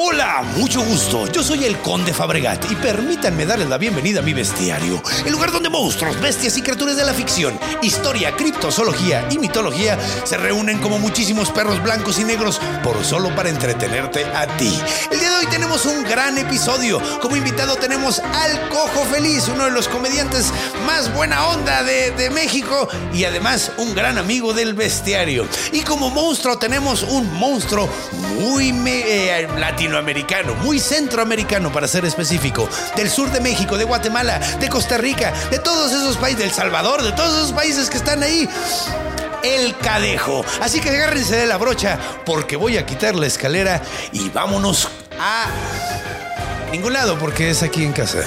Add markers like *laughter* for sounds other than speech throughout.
Hola, mucho gusto. Yo soy el Conde Fabregat y permítanme darles la bienvenida a mi bestiario, el lugar donde monstruos, bestias y criaturas de la ficción, historia, criptozoología y mitología se reúnen como muchísimos perros blancos y negros por solo para entretenerte a ti. El día de hoy tenemos un gran episodio. Como invitado tenemos al Cojo Feliz, uno de los comediantes más buena onda de, México y además un gran amigo del bestiario. Y como monstruo tenemos un monstruo muy eh, latinoamericano, muy centroamericano para ser específico, del sur de México, de Guatemala, de Costa Rica, de todos esos países, del Salvador, de todos esos países que están ahí. El cadejo. Así que agárrense de la brocha porque voy a quitar la escalera y vámonos a ningún lado porque es aquí en casa.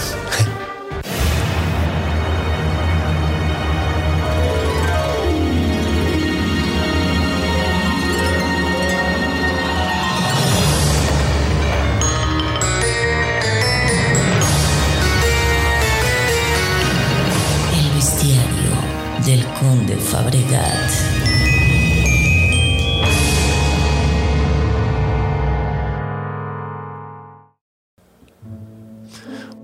Fabregat.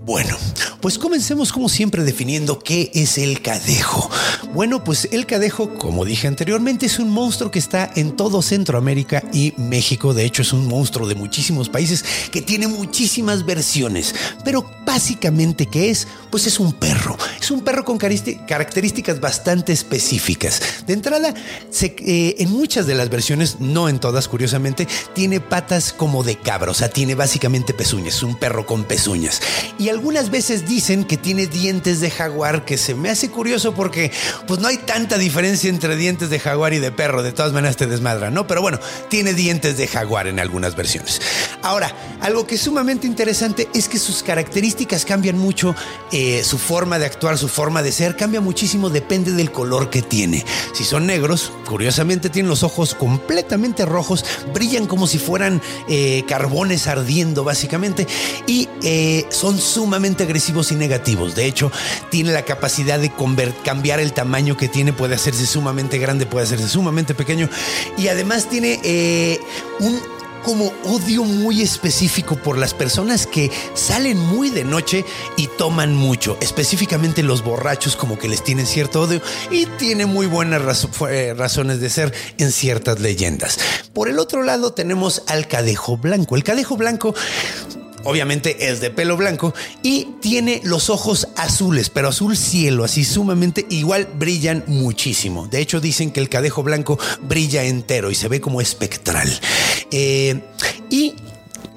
Bueno, pues comencemos como siempre definiendo qué es el cadejo. Bueno, pues el cadejo, como dije anteriormente, es un monstruo que está en todo Centroamérica y México. De hecho, es un monstruo de muchísimos países que tiene muchísimas versiones. Pero básicamente, ¿qué es? Pues es un perro. Es un perro con características bastante específicas. De entrada, eh, en muchas de las versiones, no en todas, curiosamente, tiene patas como de cabra. O sea, tiene básicamente pezuñas. Es un perro con pezuñas. Y algunas veces dicen que tiene dientes de jaguar, que se me hace curioso porque pues no hay tanta diferencia entre dientes de jaguar y de perro. De todas maneras te desmadra, ¿no? Pero bueno, tiene dientes de jaguar en algunas versiones. Ahora, algo que es sumamente interesante es que sus características cambian mucho, eh, su forma de actuar, su forma de ser, cambia muchísimo, depende del color que tiene. Si son negros, curiosamente tienen los ojos completamente rojos, brillan como si fueran eh, carbones ardiendo básicamente y eh, son sumamente agresivos y negativos. De hecho, tiene la capacidad de cambiar el tamaño que tiene, puede hacerse sumamente grande, puede hacerse sumamente pequeño y además tiene eh, un como odio muy específico por las personas que salen muy de noche y toman mucho, específicamente los borrachos como que les tienen cierto odio y tiene muy buenas eh, razones de ser en ciertas leyendas. Por el otro lado tenemos al cadejo blanco. El cadejo blanco Obviamente es de pelo blanco y tiene los ojos azules, pero azul cielo, así sumamente igual brillan muchísimo. De hecho dicen que el cadejo blanco brilla entero y se ve como espectral. Eh, y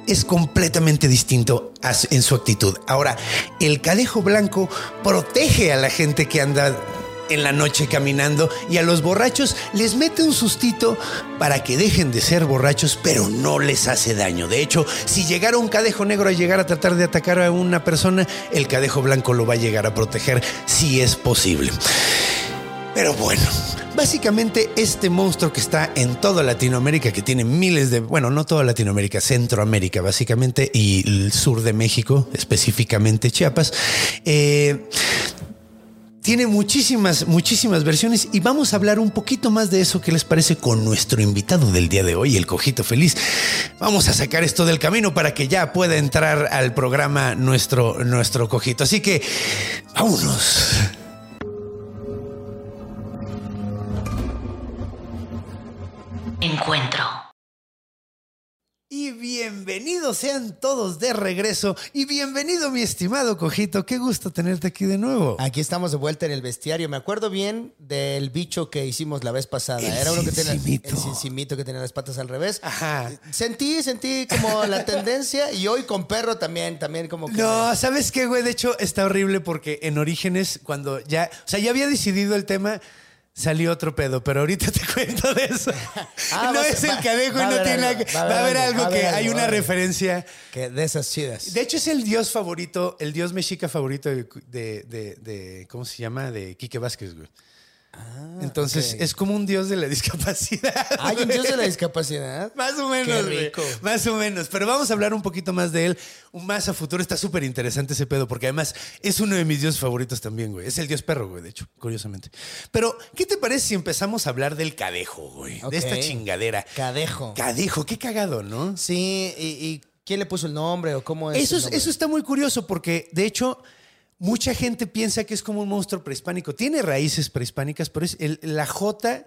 es completamente distinto en su actitud. Ahora, el cadejo blanco protege a la gente que anda en la noche caminando y a los borrachos les mete un sustito para que dejen de ser borrachos, pero no les hace daño. De hecho, si llegara un cadejo negro a llegar a tratar de atacar a una persona, el cadejo blanco lo va a llegar a proteger si es posible. Pero bueno, básicamente este monstruo que está en toda Latinoamérica, que tiene miles de, bueno, no toda Latinoamérica, Centroamérica básicamente, y el sur de México, específicamente Chiapas, eh, tiene muchísimas, muchísimas versiones y vamos a hablar un poquito más de eso que les parece con nuestro invitado del día de hoy, el Cojito Feliz. Vamos a sacar esto del camino para que ya pueda entrar al programa nuestro, nuestro Cojito. Así que, vámonos. Encuentro. Y bienvenidos sean todos de regreso y bienvenido mi estimado Cojito, qué gusto tenerte aquí de nuevo. Aquí estamos de vuelta en el bestiario. Me acuerdo bien del bicho que hicimos la vez pasada. El Era uno que tenía el cincimito que tenía las patas al revés. Ajá. Sentí, sentí como la *laughs* tendencia y hoy con perro también, también como que No, ¿sabes qué, güey? De hecho, está horrible porque en Orígenes, cuando ya, o sea, ya había decidido el tema, salió otro pedo, pero ahorita te *laughs* cuento de eso. Ah, no es el cadejo y no tiene algo, va a haber algo, que hay una referencia. Que de esas chidas. De hecho, es el dios favorito, el dios mexica favorito de, de- de- de- ¿cómo se llama? De Quique Vázquez, güey. Entonces, Ah, ok. es como un dios de la *laughs* discapacidad. ¿Hay un dios de la discapacidad? *laughs* Más o menos, Qué güey. rico. Más o menos. Pero vamos a hablar un poquito más de él. Más a futuro. Está súper interesante ese pedo, porque además es uno de mis dioses favoritos también, güey. Es el dios perro, güey, de hecho, curiosamente. Pero, ¿qué te parece si empezamos a hablar del cadejo, güey? De esta chingadera. Cadejo. Cadejo, qué cagado, ¿no? Sí, y, y ¿quién le puso el nombre o cómo es? Eso, es, eso está muy curioso porque, de hecho, mucha gente piensa que es como un monstruo prehispánico. Tiene raíces prehispánicas, pero es el- la J,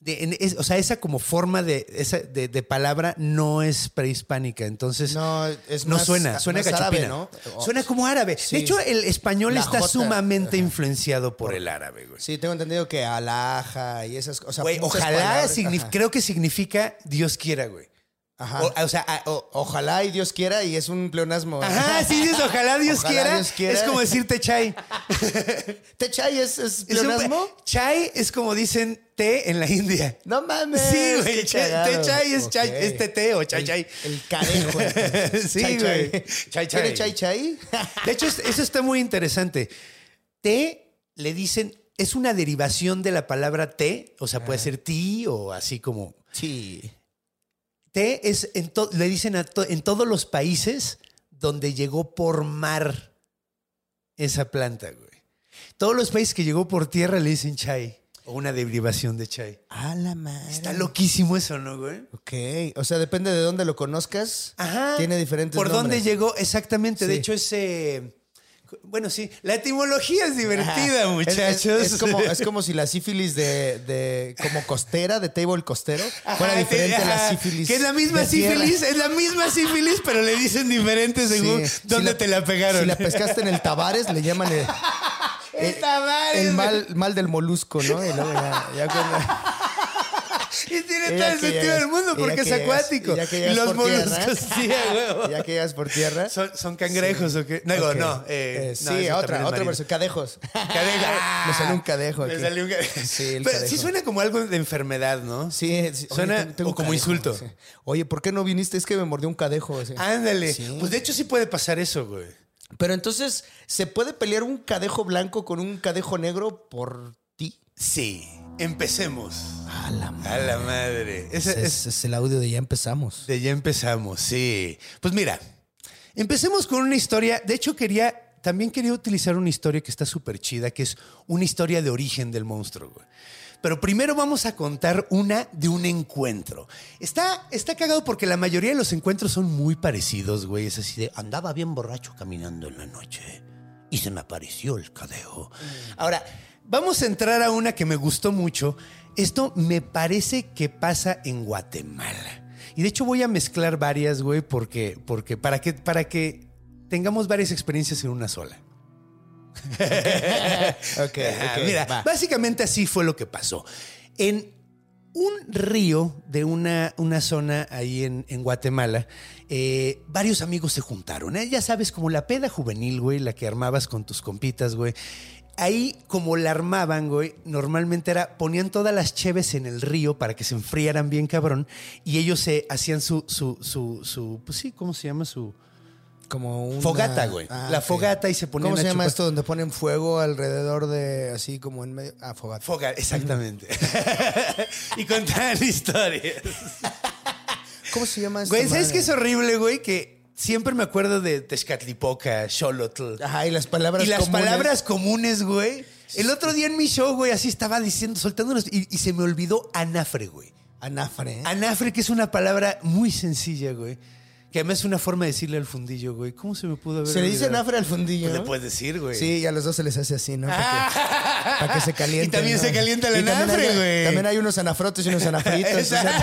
de- en- es- o sea, esa como forma de, esa, de, de palabra no es prehispánica. Entonces, No, es no más- suena, suena más árabe, ¿no? Suena como árabe. Sí. De hecho, el español La está J, sumamente ajá. influenciado por el árabe, güey. Sí, tengo entendido que alhaja y esas cosas. Güey, ojalá, palabras, creo que significa Dios quiera, güey. Ajá. O, o sea, o- Ojalá y Dios quiera y es un pleonasmo. Ajá, sí dices, ojalá Dios, Ojalá quiera. Dios quiera. Es como decirte chai. *laughs* ¿Te chay es, es Es un- pleonasmo? chai es como dicen té en la India. No mames. Sí, güey. Té chai es chai, Ok. es té o chai El- chai. El cadejo. *laughs* Sí, güey. chai. Chai, ¿Quiere chai. chai chai? *laughs* De hecho, es- eso está muy interesante. Té le dicen, es una derivación de la palabra té, o sea, puede ser ti o así como. Sí. Té es, en to- le dicen a to- en todos los países donde llegó por mar esa planta, güey. Todos los países que llegó por tierra le dicen chai o una derivación de chai. A la madre. Está loquísimo eso, ¿no, güey? Ok. O sea, depende de dónde lo conozcas. Ajá. Tiene diferentes ¿Por dónde llegó? Exactamente. De hecho, es. Bueno, sí. La etimología es divertida, Ajá. muchachos. Es, como, es como si la sífilis de, de- como costera, de table costero, fuera Ajá, diferente te- a la sífilis. Que es la misma tierra. sífilis, es la misma sífilis, pero le dicen diferente según Sí. dónde Si te la pegaron. Si la pescaste en el Tabares, le llaman el, madre, *laughs* el güey. mal, mal del molusco, ¿no? Y luego ya, ya cuando- Y tiene todo el sentido del mundo porque que es acuático. y los moluscos, *laughs* sí, huevo. ya que llegas por tierra. ¿Son, son cangrejos o qué? No, digo, Ok. no. Eh, eh, no, sí, otra, otra versión. Cadejos. *laughs* Cadejo. Ah, *laughs* Me salió un cadejo Me salió un cadejo. Sí, el Pero cadejo. sí suena como algo de enfermedad, ¿no? Sí, sí. Suena tengo- tengo o como cadejo, insulto. sí. Oye, ¿por qué no viniste? Es que me mordió un cadejo. Ándale. Sí. Pues de hecho sí puede pasar eso, güey. Pero entonces, ¿se puede pelear un cadejo blanco con un cadejo negro por ti? Sí. Empecemos. A la A la madre. Ese- Ese es- el audio de ya empezamos. De ya empezamos, sí. Pues mira, empecemos con una historia. De hecho, quería, también quería utilizar una historia que está súper chida, que es una historia de origen del monstruo, güey. Pero primero vamos a contar una de un encuentro. Está, está cagado porque la mayoría de los encuentros son muy parecidos, güey. Es así de, andaba bien borracho caminando en la noche y se me apareció el cadejo. Ahora, vamos a entrar a una que me gustó mucho. Esto me parece que pasa en Guatemala. Y de hecho voy a mezclar varias, güey, porque, porque para, que, para que tengamos varias experiencias en una sola. *laughs* Ok, Ajá, ok, Mira, va. básicamente así fue lo que pasó. En un río de una, una zona ahí en, en Guatemala, eh, varios amigos se juntaron. ¿eh? Ya sabes, como la peda juvenil, güey, la que armabas con tus compitas, güey. Ahí, como la armaban, güey, normalmente era, ponían todas las cheves en el río para que se enfriaran bien cabrón y ellos se hacían su, su, su, su pues sí, ¿cómo se llama? Su Como una... fogata, güey. Ah, la fogata y se ponían ¿Cómo se llama chupar- esto donde ponen fuego alrededor de así como en medio? Ah, fogata. Foga, exactamente. *laughs* y contaban *laughs* historias. ¿Cómo se llama esto? Güey, ¿sabes qué es horrible, güey? Que siempre me acuerdo de Tezcatlipoca, Xolotl. Ajá, y las palabras Y las comunes. palabras comunes, güey. El otro día en mi show, güey, así estaba diciendo, soltándonos, y, y se me olvidó anafre, güey. Anafre. ¿eh? Anafre, que es una palabra muy sencilla, güey. Que además es una forma de decirle al fundillo, güey. ¿Cómo se me pudo haber ¿Se le dice olvidado? anafre al fundillo? Pues le puedes decir, güey. Sí, y a los dos se les hace así, ¿no? Para que, para que se caliente. Y también se calienta el también anafre, hay- güey. También hay unos anafrotes y unos anafritos. o sea,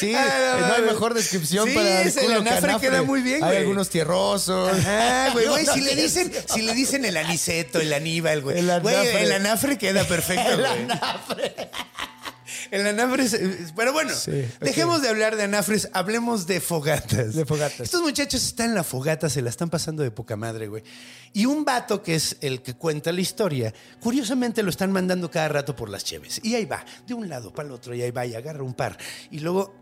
Sí, Ah, no hay mejor descripción Sí, para el el culo que anafre anafre. queda muy bien, Hay güey. algunos tierrosos. Ajá, güey, güey, *laughs* si le dicen, si le dicen el aniceto, el aníbal, güey. El *laughs* Güey, anafre. el anafre queda perfecto, El güey. anafre. El anafres. eh, Pero bueno, Sí, dejemos de hablar de anafres, hablemos de fogatas. De fogatas. Estos muchachos están en la fogata, se la están pasando de poca madre, güey. Y un vato que es el que cuenta la historia, curiosamente lo están mandando cada rato por las cheves. Y ahí va, de un lado para el otro, y ahí va, y agarra un par. Y luego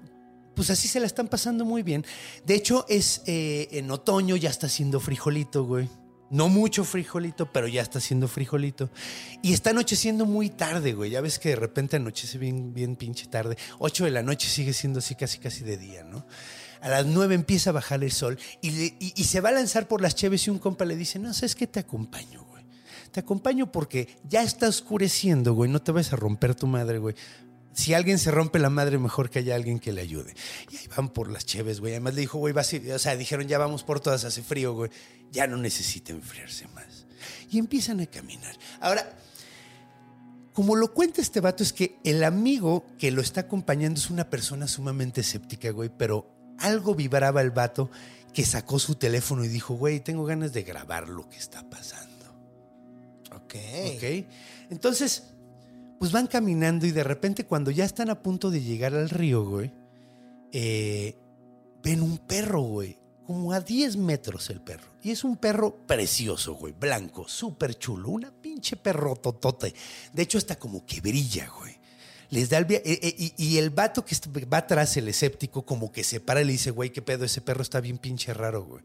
pues así se la están pasando muy bien. De hecho, es eh, en otoño, ya está haciendo frijolito, güey. No mucho frijolito, pero ya está haciendo frijolito. Y está anocheciendo muy tarde, güey. Ya ves que de repente anochece bien, bien pinche tarde. 8 de la noche sigue siendo así casi casi de día, ¿no? A las 9 empieza a bajar el sol y se va a lanzar por las cheves y un compa le dice, no, ¿sabes qué? Te acompaño, güey. Te acompaño porque ya está oscureciendo, güey. No te vas a romper tu madre, güey. Si alguien se rompe la madre, mejor que haya alguien que le ayude. Y ahí van por las cheves, güey. Además le dijo, güey, vas a- o sea, dijeron, ya vamos por todas, hace frío, güey. Ya no necesita enfriarse más. Y empiezan a caminar. Ahora, como lo cuenta este vato, es que el amigo que lo está acompañando es una persona sumamente escéptica, güey, pero algo vibraba el vato que sacó su teléfono y dijo, güey, tengo ganas de grabar lo que está pasando. Ok. ¿Ok? Entonces, pues van caminando y de repente cuando ya están a punto de llegar al río, güey, eh, ven un perro, güey. Como a 10 metros el perro. Y es un perro precioso, güey. Blanco, súper chulo. Una pinche perro totote. De hecho, hasta como que brilla, güey. Les da el eh, eh, y, y el vato que va atrás, el escéptico, como que se para y le dice, güey, qué pedo, ese perro está bien pinche raro, güey.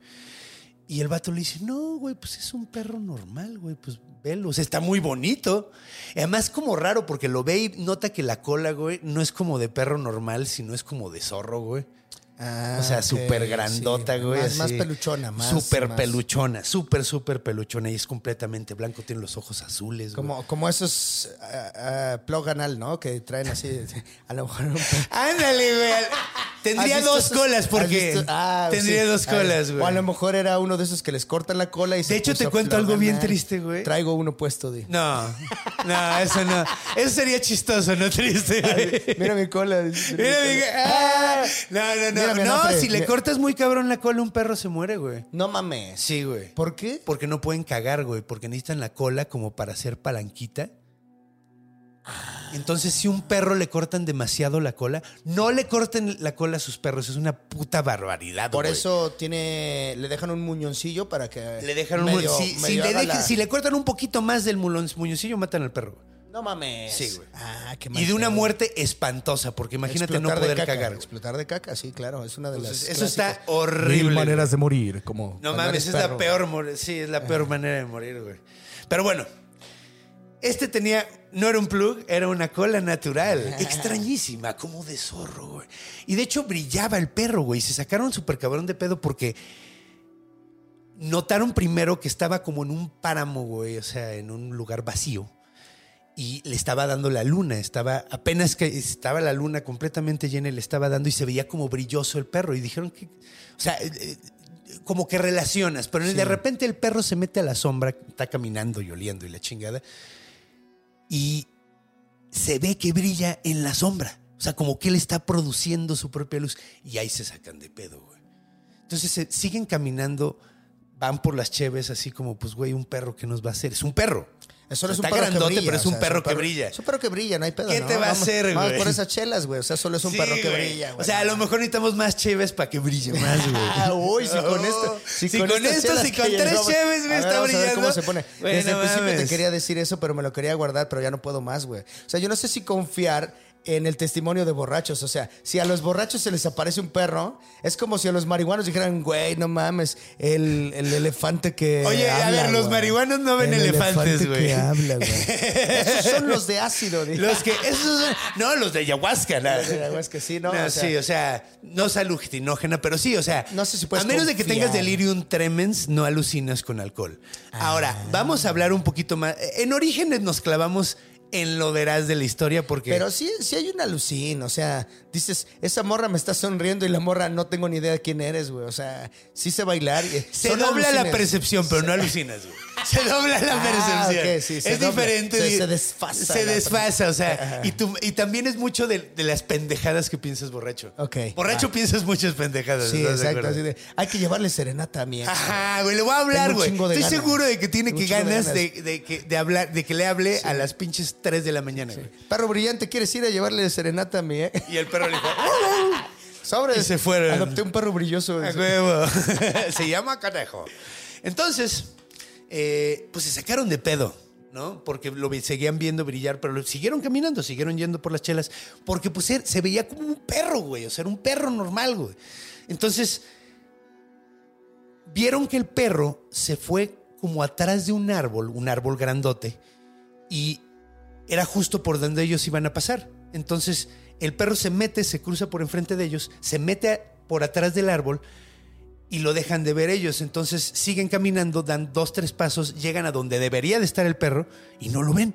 Y el vato le dice, no, güey, pues es un perro normal, güey, pues velo, o sea, está muy bonito. Además, como raro, porque lo ve y nota que la cola, güey, no es como de perro normal, sino es como de zorro, güey. Ah, o sea, súper grandota, sí. güey. Más, así. más peluchona, más. Súper más- peluchona, súper, súper peluchona. Y es completamente blanco, tiene los ojos azules, güey. Como, como esos plug anal, ¿no? Que traen así, *laughs* a lo mejor un Ándale, güey. Tendría ¿Has visto dos esos- colas porque? Ah, tendría sí. dos colas, O a lo güey. mejor era uno de esos que les cortan la cola y se De hecho, te cuento algo bien triste, güey. Traigo uno puesto, di. No, no, eso no. Eso sería chistoso, no triste, güey. Mira mi cola. Mira, mira, ah, no, no, no. Mira no, si le cortas muy cabrón la cola, un perro se muere, güey. No mames. Sí, güey. ¿Por qué? Porque no pueden cagar, güey, porque necesitan la cola como para hacer palanquita. Entonces, si un perro le cortan demasiado la cola, no le corten la cola a sus perros, es una puta barbaridad. Por güey. eso tiene, le dejan un muñoncillo para que le dejan un medio- si, si le haga dejan- la- si le cortan un poquito más del muñoncillo, matan al perro. No mames. Sí, güey. Ah, qué Y mal de una pedo. muerte espantosa, porque imagínate Explotar no de poder caca, cagar. güey. Explotar de caca, sí, claro. Es una de las. Entonces, eso está horrible. Mil maneras de morir, como. No cuando mames, eres es la peor, mor- sí, es la peor manera de morir, güey. Pero bueno, este tenía, no era un plug, era una cola natural, *laughs* extrañísima, como de zorro, güey. Y de hecho brillaba el perro, güey. Se sacaron súper cabrón de pedo porque notaron primero que estaba como en un páramo, güey, o sea, en un lugar vacío. Y le estaba dando la luna, estaba apenas que estaba la luna completamente llena y le estaba dando y se veía como brilloso el perro. Y dijeron que, o sea, eh, eh, como que relacionas, pero de repente el perro se mete a la sombra, está caminando y oliendo y la chingada, y se ve que brilla en la sombra. O sea, como que él está produciendo su propia luz y ahí se sacan de pedo, güey. Entonces se siguen caminando, van por las cheves así como, pues, güey, un perro que nos va a hacer. Es un perro. Eso no es Está un perro grandote, que brilla, pero es o un sea, perro que brilla. Es un perro que brilla, no hay pedo. ¿Qué ¿no? te va a Vamos- hacer, Vamos güey? por esas chelas, güey. O sea, solo es un Sí, perro que güey. brilla, güey. O sea, a lo mejor necesitamos más cheves para que brille *laughs* más, güey. Ah, uy, si con esto. Si con estas esto, si con tres llegamos- cheves, güey, está vamos a ver brillando. cómo se pone. Güey, Desde no el principio te quería decir eso, pero me lo quería guardar, pero ya no puedo más, güey. O sea, yo no sé si confiar en el testimonio de borrachos. O sea, si a los borrachos se les aparece un perro, es como si a los marihuanos dijeran, güey, no mames, el, el elefante que. Oye, a ver, los marihuanos no ven El elefantes, elefante güey. que habla, güey. Esos son los de ácido, dije. Los que, esos son- no, los de ayahuasca, nada. Los de ayahuasca, sí, ¿no? O sea- sí, o sea, no es alucinógena, pero sí, o sea, No sé si puedes a menos de que tengas delirium tremens, no alucinas con alcohol. Ahora, Ah. vamos a hablar un poquito más. En orígenes nos clavamos en lo veraz de la historia porque Pero sí, sí hay una alucín, o sea, dices, esa morra me está sonriendo y la morra no tengo ni idea de quién eres, güey. O sea, sí sé bailar. y- se son dobla la percepción, pero no alucinas, güey. se dobla la Ah, percepción. sí, es dobla. diferente. Se- se desfasa Se desfasa, o sea. Y, tú- y también es mucho de, de las pendejadas que piensas borracho. Ok, Borracho piensas muchas pendejadas. Sí, ¿estás de exacto. Así de, hay que llevarle serenata a mi ex. Ajá, güey, le voy a hablar, güey. de Estoy ganas. seguro de que tiene que de ganas ganas. de, de que, de hablar, de que le hable a las pinches 3 de la mañana, güey. Perro brillante, ¿quieres ir a llevarle serenata a mi ex? Y el perro le dijo, *laughs* Sobres. Y se fueron. Adopté un perro brilloso. A huevo. *laughs* *laughs* se llama Canejo. Entonces, eh, pues se sacaron de pedo, ¿no? Porque lo seguían viendo brillar, pero lo- siguieron caminando, siguieron yendo por las chelas, porque pues se veía como un perro, güey. O sea, era un perro normal, güey. Entonces, vieron que el perro se fue como atrás de un árbol, un árbol grandote, y era justo por donde ellos iban a pasar. Entonces, el perro se mete, se cruza por enfrente de ellos, se mete por atrás del árbol y lo dejan de ver ellos. Entonces, siguen caminando, dan dos, tres pasos, llegan a donde debería de estar el perro y no lo ven.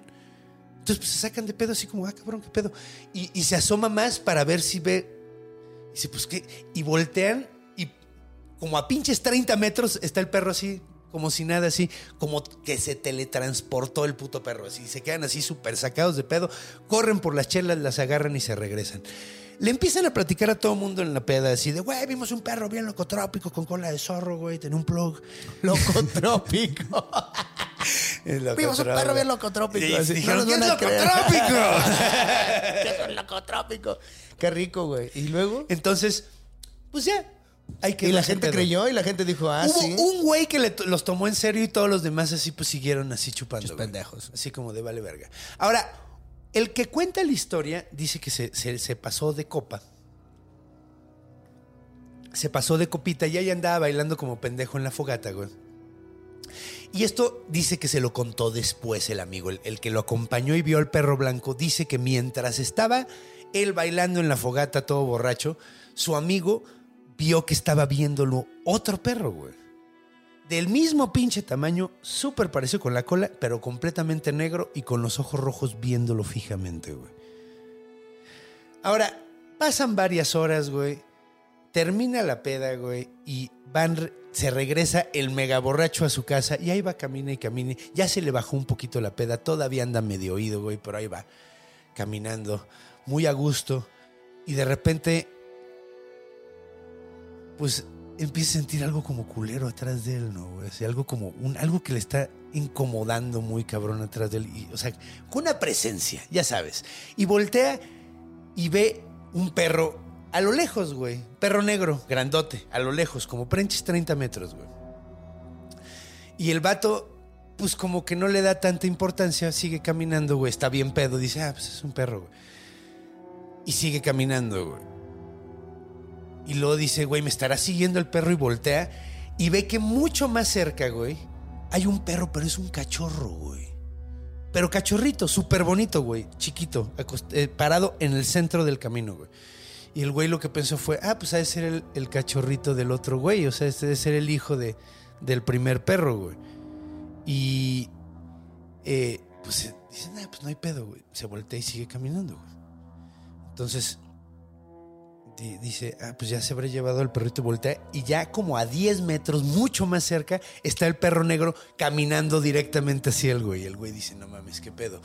Entonces, pues se sacan de pedo así como, ah, cabrón, qué pedo. Y, y se asoma más para ver si ve. Y dice, pues qué. Y voltean y como a pinches 30 metros está el perro así, como si nada, así, como que se teletransportó el puto perro, así, se quedan así súper sacados de pedo, corren por las chelas, las agarran y se regresan. Le empiezan a platicar a todo el mundo en la peda, así de, güey, vimos un perro bien locotrópico con cola de zorro, güey, tenía un plug. *laughs* Locotrópico. *laughs* Vimos un perro bien locotrópico. Y así, dijeron, no ¿qué es locotrópico? *laughs* ¿Qué es un locotrópico? Qué rico, güey. ¿Y luego? Entonces, pues ya. Y la gente creyó y la gente dijo, ah, Hubo sí. un güey que le los tomó en serio y todos los demás así pues siguieron así chupando. Pendejos. Así como de vale verga. Ahora, el que cuenta la historia dice que se, se- se pasó de copa. Se pasó de copita y ahí andaba bailando como pendejo en la fogata, güey. Y esto dice que se lo contó después el amigo, el, el que lo acompañó y vio al perro blanco, dice que mientras estaba él bailando en la fogata todo borracho, su amigo vio que estaba viéndolo otro perro, güey. Del mismo pinche tamaño, súper parecido con la cola, pero completamente negro y con los ojos rojos viéndolo fijamente, güey. Ahora, pasan varias horas, güey. Termina la peda, güey, y van, se regresa el mega borracho a su casa y ahí va, camina y camina. Ya se le bajó un poquito la peda, todavía anda medio oído, güey, pero ahí va, caminando, muy a gusto. Y de repente, pues empieza a sentir algo como culero atrás de él, ¿no, güey? Algo como, un, algo que le está incomodando muy cabrón atrás de él. Y, o sea, con una presencia, ya sabes. Y voltea y ve un perro a lo lejos, güey. Perro negro, grandote, a lo lejos, como prenches 30 metros, güey. Y el vato, pues como que no le da tanta importancia, sigue caminando, güey. Está bien pedo, dice, ah, pues es un perro, güey. Y sigue caminando, güey. Y luego dice, güey, me estará siguiendo el perro y voltea. Y ve que mucho más cerca, güey, hay un perro, pero es un cachorro, güey. Pero cachorrito, súper bonito, güey. Chiquito, eh, parado en el centro del camino, güey. Y el güey lo que pensó fue, ah, pues ha de ser el, cachorrito del otro güey. O sea, este debe ser el hijo de, del primer perro, güey. Y eh, pues dice, nah, pues no hay pedo, güey. Se voltea y sigue caminando, güey. Entonces, dice, ah, pues ya se habrá llevado el perrito y voltea. Y ya como a 10 metros, mucho más cerca, está el perro negro caminando directamente hacia el güey. El güey dice, no mames, qué pedo.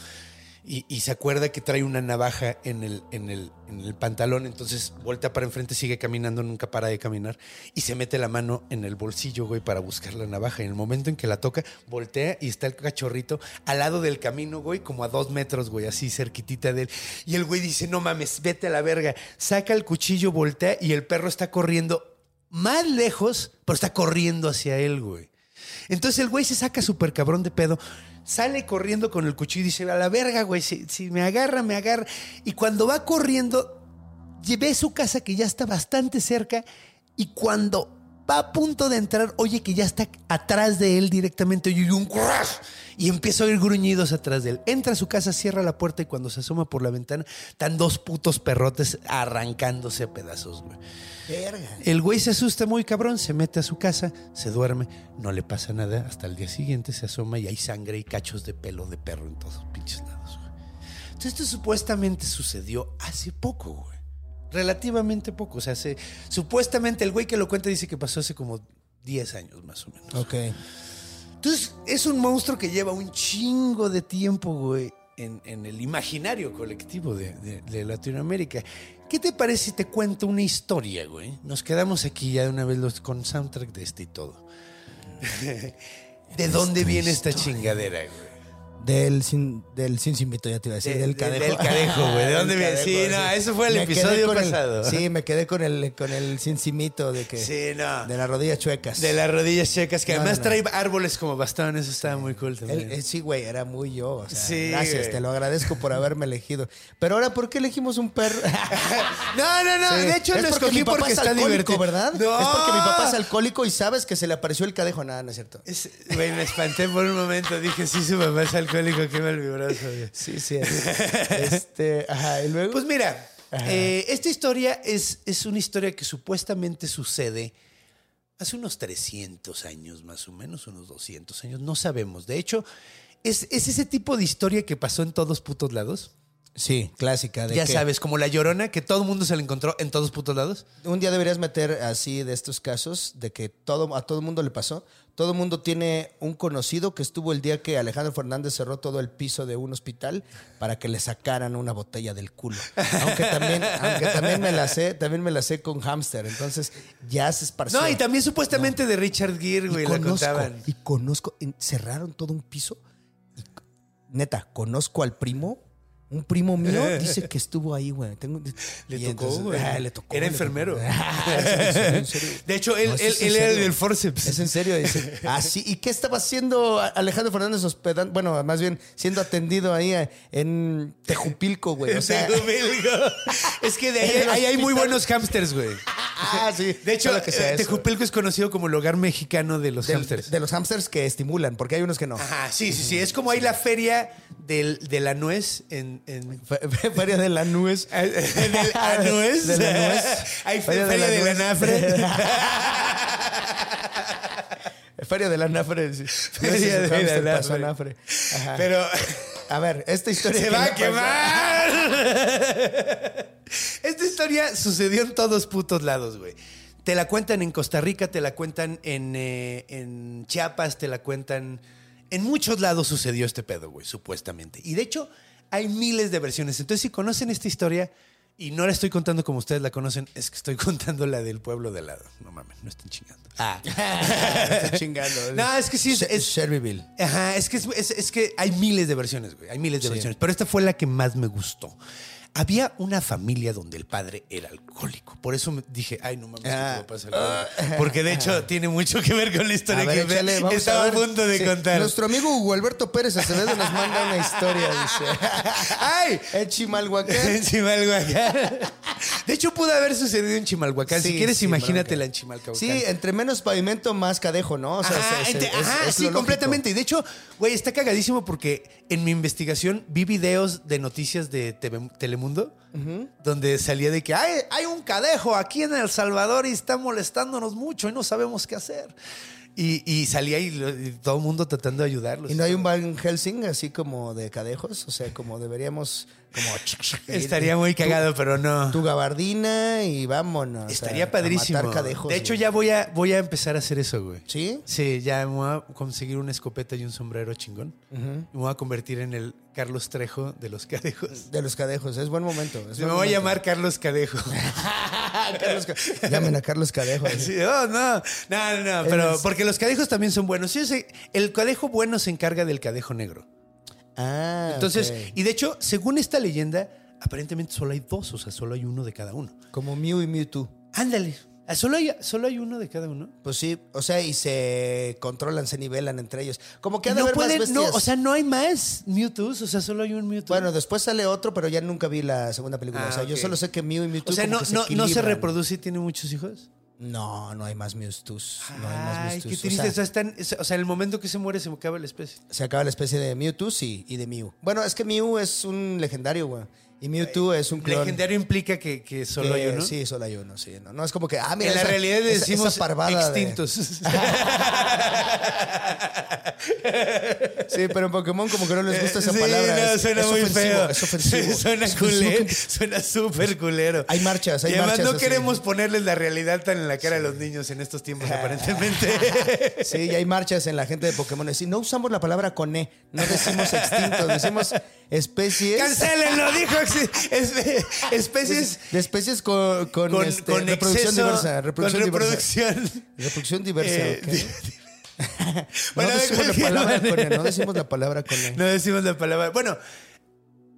Y, se acuerda que trae una navaja en el, en, el, en el pantalón, entonces voltea para enfrente, sigue caminando, nunca para de caminar, y se mete la mano en el bolsillo, güey, para buscar la navaja. Y en el momento en que la toca, voltea y está el cachorrito al lado del camino, güey, como a dos metros, güey, así cerquitita de él. Y el güey dice, no mames, vete a la verga. Saca el cuchillo, voltea y el perro está corriendo más lejos, pero está corriendo hacia él, güey. Entonces el güey se saca súper cabrón de pedo, sale corriendo con el cuchillo y dice, a la verga, güey, si, me agarra, me agarra. Y cuando va corriendo, ve su casa que ya está bastante cerca y cuando va a punto de entrar, oye que ya está atrás de él directamente, oye un crash y empieza a oír gruñidos atrás de él. Entra a su casa, cierra la puerta y cuando se asoma por la ventana, están dos putos perrotes arrancándose a pedazos, güey. Verga. El güey se asusta muy cabrón, se mete a su casa, se duerme, no le pasa nada. Hasta el día siguiente se asoma y hay sangre y cachos de pelo de perro en todos los pinches lados, güey. Entonces, esto supuestamente sucedió hace poco, güey. Relativamente poco. O sea, hace- supuestamente el güey que lo cuenta dice que pasó hace como 10 años más o menos. Ok. Entonces, es un monstruo que lleva un chingo de tiempo, güey, en, en el imaginario colectivo de, de- de Latinoamérica. ¿Qué te parece si te cuento una historia, güey? Nos quedamos aquí ya de una vez los, con soundtrack de este y todo. *laughs* ¿De dónde viene esta chingadera, güey? Del sin, del sin Simbito, ya te iba a decir. De- del de- cadejo. del cadejo, güey. ¿De dónde viene? Sí, no, eso fue el Me episodio el- pasado. sí, me quedé con el, con el sin simito de que. Sí, no. De las rodillas chuecas. De las rodillas checas, que No, además no, trae árboles como bastón, eso estaba muy cool también. eh, sí, güey, era muy yo. o sea, Sí, gracias, güey. te lo agradezco por haberme elegido. Pero ahora, ¿por qué elegimos un perro? *laughs* No, no, no, Sí. de hecho es lo porque escogí mi papá porque es está divertido. ¿verdad? No. Es porque mi papá es alcohólico y sabes que se le apareció el cadejo. Nada, no es cierto. Es- Güey, me espanté por un momento. Dije, sí, su papá es alcohólico, vibroso. güey. Sí, sí. *laughs* este, ajá, y luego. Pues mira, eh, esta historia es, es una historia que supuestamente sucede hace unos 300 años, más o menos, unos 200 años, no sabemos. De hecho, es, es ese tipo de historia que pasó en todos putos lados. sí, clásica. De Ya que sabes, como la llorona, que todo el mundo se la encontró en todos putos lados. Un día deberías meter así de estos casos de que todo, a todo el mundo le pasó. Todo el mundo tiene un conocido que estuvo el día que Alejandro Fernández cerró todo el piso de un hospital para que le sacaran una botella del culo. Aunque también, aunque también me la sé, también me la sé con hámster. Entonces ya se esparció. No, y también supuestamente de Richard Gere, güey, la conozco, contaban. y conozco, cerraron todo un piso. y neta, conozco al primo. Un primo mío dice que estuvo ahí, güey. Tengo- Le tocó, entonces- güey. ah, le tocó. Era le tocó. enfermero. *laughs* Ah. De hecho, él, No, sí él, es en él era el del forceps. Es en serio, dice. Así. ¿Y qué estaba haciendo Alejandro Fernández hospedando? Bueno, más bien siendo atendido ahí eh, en Tejupilco, güey. O sea, Tejupilco. *laughs* es que de ahí, ahí hay muy buenos hamsters, güey. ah, sí. De hecho, que sea eh, eso. Tejupilco es conocido como el hogar mexicano de los Del- hamsters. de los hamsters que estimulan, porque hay unos que no. Ajá, sí, sí, sí. Es como hay la feria del, de la nuez en... en *laughs* Fe- Feria de la nuez. *laughs* del anuez. *laughs* De la nuez. Hay feria, de la, nuez. nafre. Feria de la Nafre. Feria de la Nafre. Nafre. Pero a ver, esta historia. se va a quemar. Esta historia sucedió en todos putos lados, güey. Te la cuentan en Costa Rica, te la cuentan en, eh, en Chiapas, te la cuentan... En muchos lados sucedió este pedo, güey, supuestamente. Y de hecho, hay miles de versiones. Entonces, si conocen esta historia, y no la estoy contando como ustedes la conocen, es que estoy *laughs* contando la del pueblo de al lado. No mames, no estén chingando. Ah. *laughs* Estoy chingando. *laughs* No, es que sí, es- es- Shelbyville. Ajá, es que, es, es- es que hay miles de versiones, güey. Hay miles de Sí. versiones. Pero esta fue la que más me gustó. Había una familia donde el padre era alcohólico. Por eso me dije, ay, no mames, Ah. es alcohólico. Porque de hecho *laughs* tiene mucho que ver con la historia ver, que vamos estaba a, punto de Sí, contar. Nuestro amigo Hugo Alberto Pérez Acevedo nos manda una historia, dice. *laughs* ¡Ay! En Chimalhuacán. En Chimalhuacán. De hecho, pudo haber sucedido en Chimalhuacán. si quieres, sí, imagínatela en Chimalhuacán. Sí, entre menos pavimento, más cadejo, ¿no? O sea, Ajá, es- es- ente- es- ajá, es sí, lógico. completamente. Y de hecho, güey, está cagadísimo porque en mi investigación vi videos de noticias de TV Telemundo donde salía de que "Ay, hay un cadejo aquí en El Salvador y está molestándonos mucho y no sabemos qué hacer. Y, y salía y, y todo el mundo tratando de ayudarlos. ¿Y no hay un Van Helsing así como de cadejos? O sea, como deberíamos... Como *laughs* Estaría muy cagado, pero no. Tu gabardina y vámonos. Estaría a- padrísimo. cadejos, de hecho, güey. ya voy a, voy a empezar a hacer eso, güey. ¿Sí? Sí, ya me voy a conseguir una escopeta y un sombrero chingón. Y me voy a convertir en el Carlos Trejo de los cadejos. De los cadejos. Es buen momento. es Me buen voy a llamar Carlos Cadejo. *laughs* *laughs* Carlos Ca- Llamen a Carlos Cadejo. Sí, oh, no, no, no, no, pero porque los cadejos también son buenos. Sí, sí, el cadejo bueno se encarga del cadejo negro. Ah, Entonces, y de hecho, según esta leyenda, aparentemente solo hay dos, o sea, solo hay uno de cada uno. Como Mew y Mewtwo. Ándale, ah, solo hay, solo hay uno de cada uno. Pues sí, o sea, y se controlan, se nivelan entre ellos. Como que ha de no haber más pueden, no, o sea, no hay más Mewtwo's, o sea, solo hay un Mewtwo. Bueno, después sale otro, pero ya nunca vi la segunda película. Ah, o sea, yo ok. solo sé que Mew y Mewtwo o sea, no, se no, no se reproduce y tiene muchos hijos. No, no hay más Mewtwo's. No hay más Ay, qué O triste. sea, O sea, están- o sea, en el momento que se muere se acaba la especie. se acaba la especie de Mewtwo, sí, y de Mew. Bueno, es que Mew es un legendario, güey. Y Mewtwo es un clon. Legendario implica que, que solo hay uno. Sí, solo hay uno, sí. No, no es como que, ah, mira, en la realidad esa- decimos esa de- extintos. Sí, pero en Pokémon como que no les gusta esa Sí, palabra. no, suena es muy ofensivo, feo. Es ofensivo. *laughs* Suena Es culero. Suena súper culero. Hay marchas, hay y además marchas no así. queremos ponerles la realidad tan en la cara a los niños en estos tiempos, *laughs* aparentemente. Sí, y hay marchas en la gente de Pokémon. Sí, no usamos la palabra con E, no decimos extintos, decimos especies. Cancélenlo, dijo espe- especies De especies con, con, con, este, con reproducción exceso, diversa. Reproducción con diversa. reproducción. Reproducción diversa. Eh, di- *laughs* no de decimos la palabra con E, no decimos la palabra con E. No decimos la palabra. Bueno,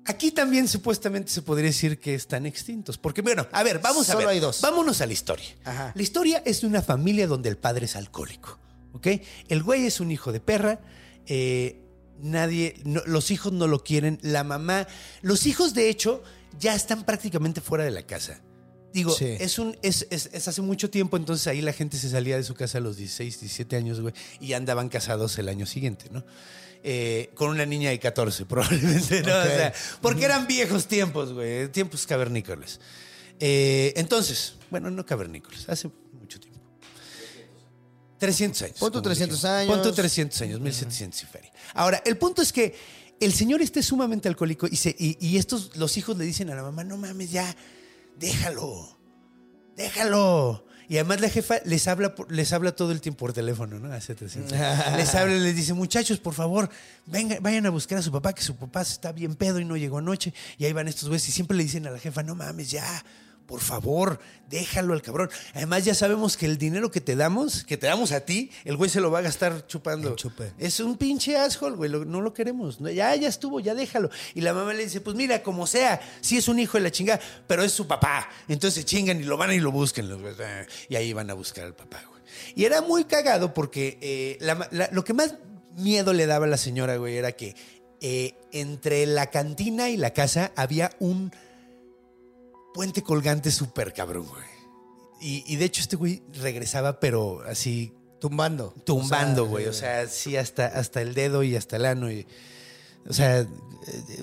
aquí también supuestamente se podría decir que están extintos. Porque, bueno, a ver, vamos a Solo ver. hay dos. Vámonos a la historia. Ajá. La historia es de una familia donde el padre es alcohólico. ¿Ok? El güey es un hijo de perra. eh, nadie, no- los hijos no lo quieren. La mamá. Los hijos, de hecho, ya están prácticamente fuera de la casa. Digo, Sí. es, un, es, es- es hace mucho tiempo, entonces ahí la gente se salía de su casa a los 16, 17 años, güey, y andaban casados el año siguiente, ¿no? Eh, con una niña de 14, *laughs* probablemente, ¿no? O sea, porque eran viejos tiempos, güey, tiempos cavernícolas. Eh, entonces, bueno, no cavernícolas, hace mucho tiempo. 300 años. Pon tú como 300 dijimos. años. Pon tú 300 años, 1700 y feria. Ahora, el punto es que el señor este es sumamente alcohólico y, se, y, y estos, los hijos le dicen a la mamá, no mames, ya, déjalo, déjalo. Y además la jefa les habla, les habla todo el tiempo por teléfono, ¿no? Hace 300 años. Les habla les dice, muchachos, por favor, venga, vayan a buscar a su papá, que su papá está bien pedo y no llegó anoche. Y ahí van estos güeyes y siempre le dicen a la jefa, no mames, ya, por favor, déjalo al cabrón. Además ya sabemos que el dinero que te damos, que te damos a ti, el güey se lo va a gastar chupando. Es un pinche asshole, güey, lo- no lo queremos. No, ya, ya estuvo, ya déjalo. Y la mamá le dice, pues mira, como sea, sí es un hijo de la chingada, pero es su papá. Entonces se chingan y lo van y lo buscan. los güeyes, eh, Y ahí van a buscar al papá, güey. Y era muy cagado porque eh, la- la- lo que más miedo le daba a la señora, güey, era que eh, entre la cantina y la casa había un puente colgante súper cabrón, güey. Y, y de hecho este güey regresaba, pero así Tumbando. tumbando, O sea, güey. O sea, sí, hasta, hasta el dedo y hasta el ano. Y, o sea, eh,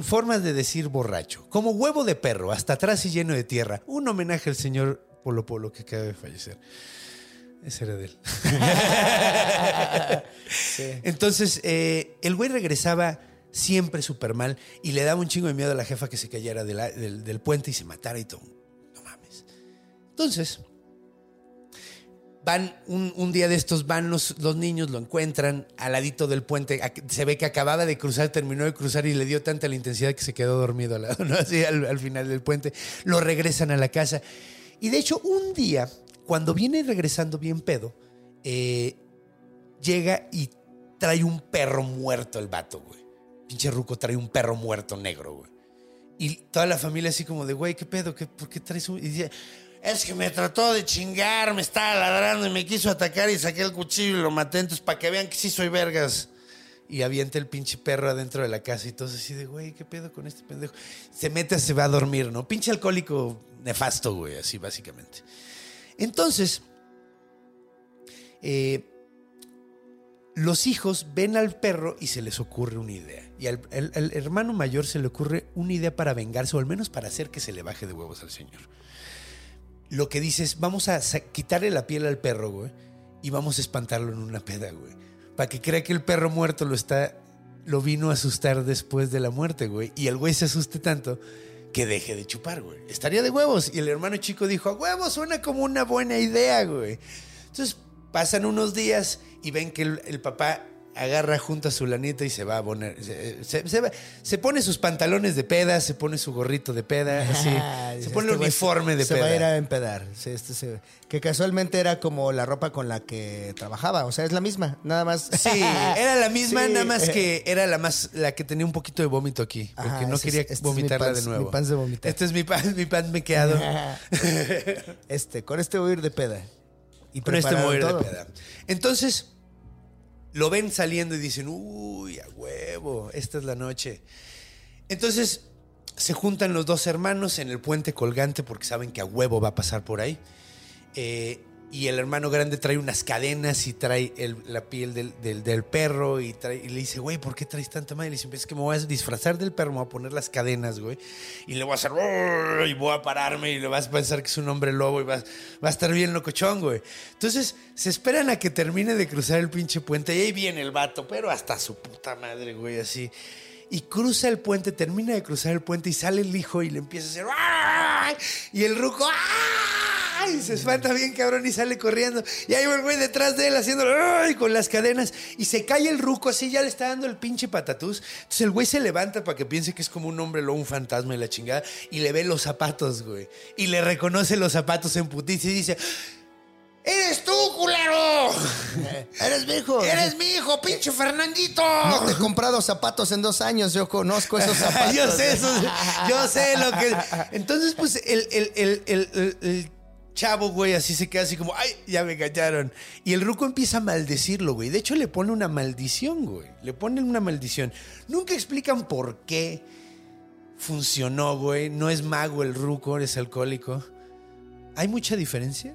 formas de decir borracho. Como huevo de perro, hasta atrás y lleno de tierra. Un homenaje al señor Polo Polo que acaba de fallecer. Ese era de él. *laughs* Entonces, eh, el güey regresaba siempre súper mal y le daba un chingo de miedo a la jefa que se cayera del, del puente y se matara y todo. No mames. Entonces, van un, un día de estos, van los, niños, lo encuentran al ladito del puente. Se ve que acababa de cruzar, terminó de cruzar y le dio tanta la intensidad que se quedó dormido al lado, ¿no? *laughs* Así al, al final del puente. Lo regresan a la casa. Y de hecho, un día, cuando viene regresando bien pedo, eh, llega y trae un perro muerto el vato, güey. Pinche ruco trae un perro muerto negro, güey. Y toda la familia así como de, güey, ¿qué pedo? ¿Qué, ¿Por qué traes un...? Y dice, es que me trató de chingar, me estaba ladrando y me quiso atacar y saqué el cuchillo y lo maté. Entonces, para que vean que sí soy vergas. Y avienta el pinche perro adentro de la casa y todo así de, güey, ¿qué pedo con este pendejo? Se mete, se va a dormir, ¿no? Pinche alcohólico nefasto, güey, así básicamente. Entonces, eh, los hijos ven al perro y se les ocurre una idea. Y al, hermano mayor se le ocurre una idea para vengarse, o al menos para hacer que se le baje de huevos al señor. Lo que dice es, vamos a quitarle la piel al perro, güey, y vamos a espantarlo en una peda, güey. Para que crea que el perro muerto lo está, lo vino a asustar después de la muerte, güey. Y el güey se asuste tanto que deje de chupar, güey. Estaría de huevos. Y el hermano chico dijo, a huevos, suena como una buena idea, güey. Entonces pasan unos días y ven que el papá agarra junto a su lanita y se va a poner. Se, se- se va- se pone sus pantalones de peda, se pone su gorrito de peda, *laughs* así. Ah, se dice, pone este el uniforme de se peda. va a ir a empedar. Este se- que casualmente era como la ropa con la que trabajaba. O sea, es la misma. Nada más. Sí, *laughs* era la misma, Sí. nada más que *laughs* era la más, la que tenía un poquito de vómito aquí, porque no quería este es mi vomitarla pants- de nuevo. mi pants de vomitar. Este es mi pan, mi pan mequeado. Este, con este voy a ir de peda. Y Con este prepararon mover de todo. peda. Entonces, lo ven saliendo y dicen, uy, a huevo, esta es la noche. Entonces, se juntan los dos hermanos en el puente colgante porque saben que a huevo va a pasar por ahí. Eh, Y el hermano grande trae unas cadenas y trae la piel del, perro y, trae- y le dice, güey, ¿por qué traes tanta madre? Y le dice, es que me voy a disfrazar del perro, me voy a poner las cadenas, güey. Y le voy a hacer, y voy a pararme y le vas a pensar que es un hombre lobo y vas- va a estar bien locochón, güey. Entonces, se esperan a que termine de cruzar el pinche puente y ahí viene el vato, pero hasta su puta madre, güey, así. Y cruza el puente, termina de cruzar el puente y sale el hijo y le empieza a hacer, y el ruco, ¡ay! Y se espanta bien, cabrón, y sale corriendo. Y ahí va el güey detrás de él haciendo ¡ay! con las cadenas. Y se cae el ruco así, ya le está dando el pinche patatús. Entonces el güey se levanta para que piense que es como un hombre lobo, un fantasma y la chingada. Y le ve los zapatos, güey. Y le reconoce los zapatos en putiza y dice: ¡Eres tú, culero! *laughs* Eres mi hijo. ¡Eres mi hijo, pinche Fernandito! No te he comprado zapatos en dos años. Yo conozco esos *laughs* zapatos. yo sé eso, yo sé lo que. Entonces, pues, el, el- el- el- el- el chavo, güey, así se queda así como, ay, ya me callaron. Y el ruco empieza a maldecirlo, güey. De hecho, le pone una maldición, güey. Le ponen una maldición. Nunca explican por qué funcionó, güey. No es mago el ruco, es alcohólico. ¿Hay mucha diferencia?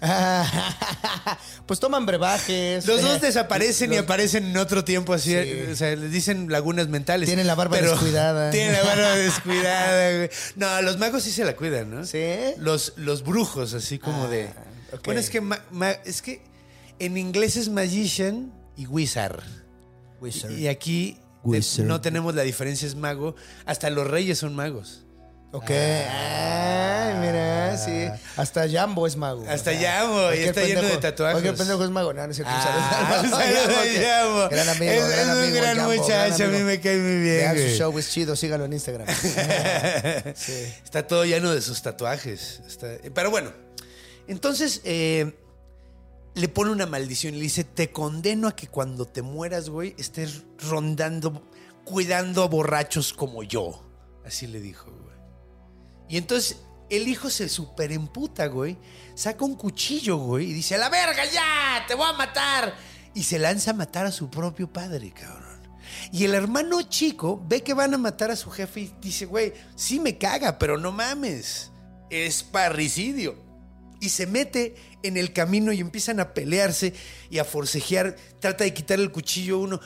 *laughs* pues toman brebajes. Los dos Eh, desaparecen y aparecen en otro tiempo así. Sí. O sea, les dicen lagunas mentales. Tienen la barba pero- descuidada. *laughs* Tienen la barba *laughs* descuidada, güey. No, los magos sí se la cuidan, ¿no? ¿Sí? Los, los brujos, así como Ah, de. ok. Bueno, es que, ma- ma- es que en inglés es magician y wizard. Wizard. Y aquí de- Wizard. no tenemos la diferencia, es mago. Hasta los reyes son magos. Ok. Ay, mira, sí. Hasta Jambo es mago. Hasta Jambo, y está lleno de pendejo- tatuajes. Cualquier pendejo es mago. No, no es cierto. Ah, al un mago saludo Jambo. Gran amigo, Es- gran es un amigo. gran Jambo, muchacho, a mí me cae muy bien, Vean su show, es chido. Sígalo en Instagram. *laughs* Está todo lleno de sus tatuajes. Está- Pero bueno, entonces eh, le pone una maldición y le dice, te condeno a que cuando te mueras, güey, estés rondando, cuidando a borrachos como yo. Así le dijo. Y entonces el hijo se superemputa, güey. Saca un cuchillo, güey, y dice, a la verga ya, te voy a matar. Y se lanza a matar a su propio padre, cabrón. Y el hermano chico ve que van a matar a su jefe y dice, güey, sí me caga, pero no mames. Es parricidio. Y se mete en el camino y empiezan a pelearse y a forcejear. Trata de quitar el cuchillo uno.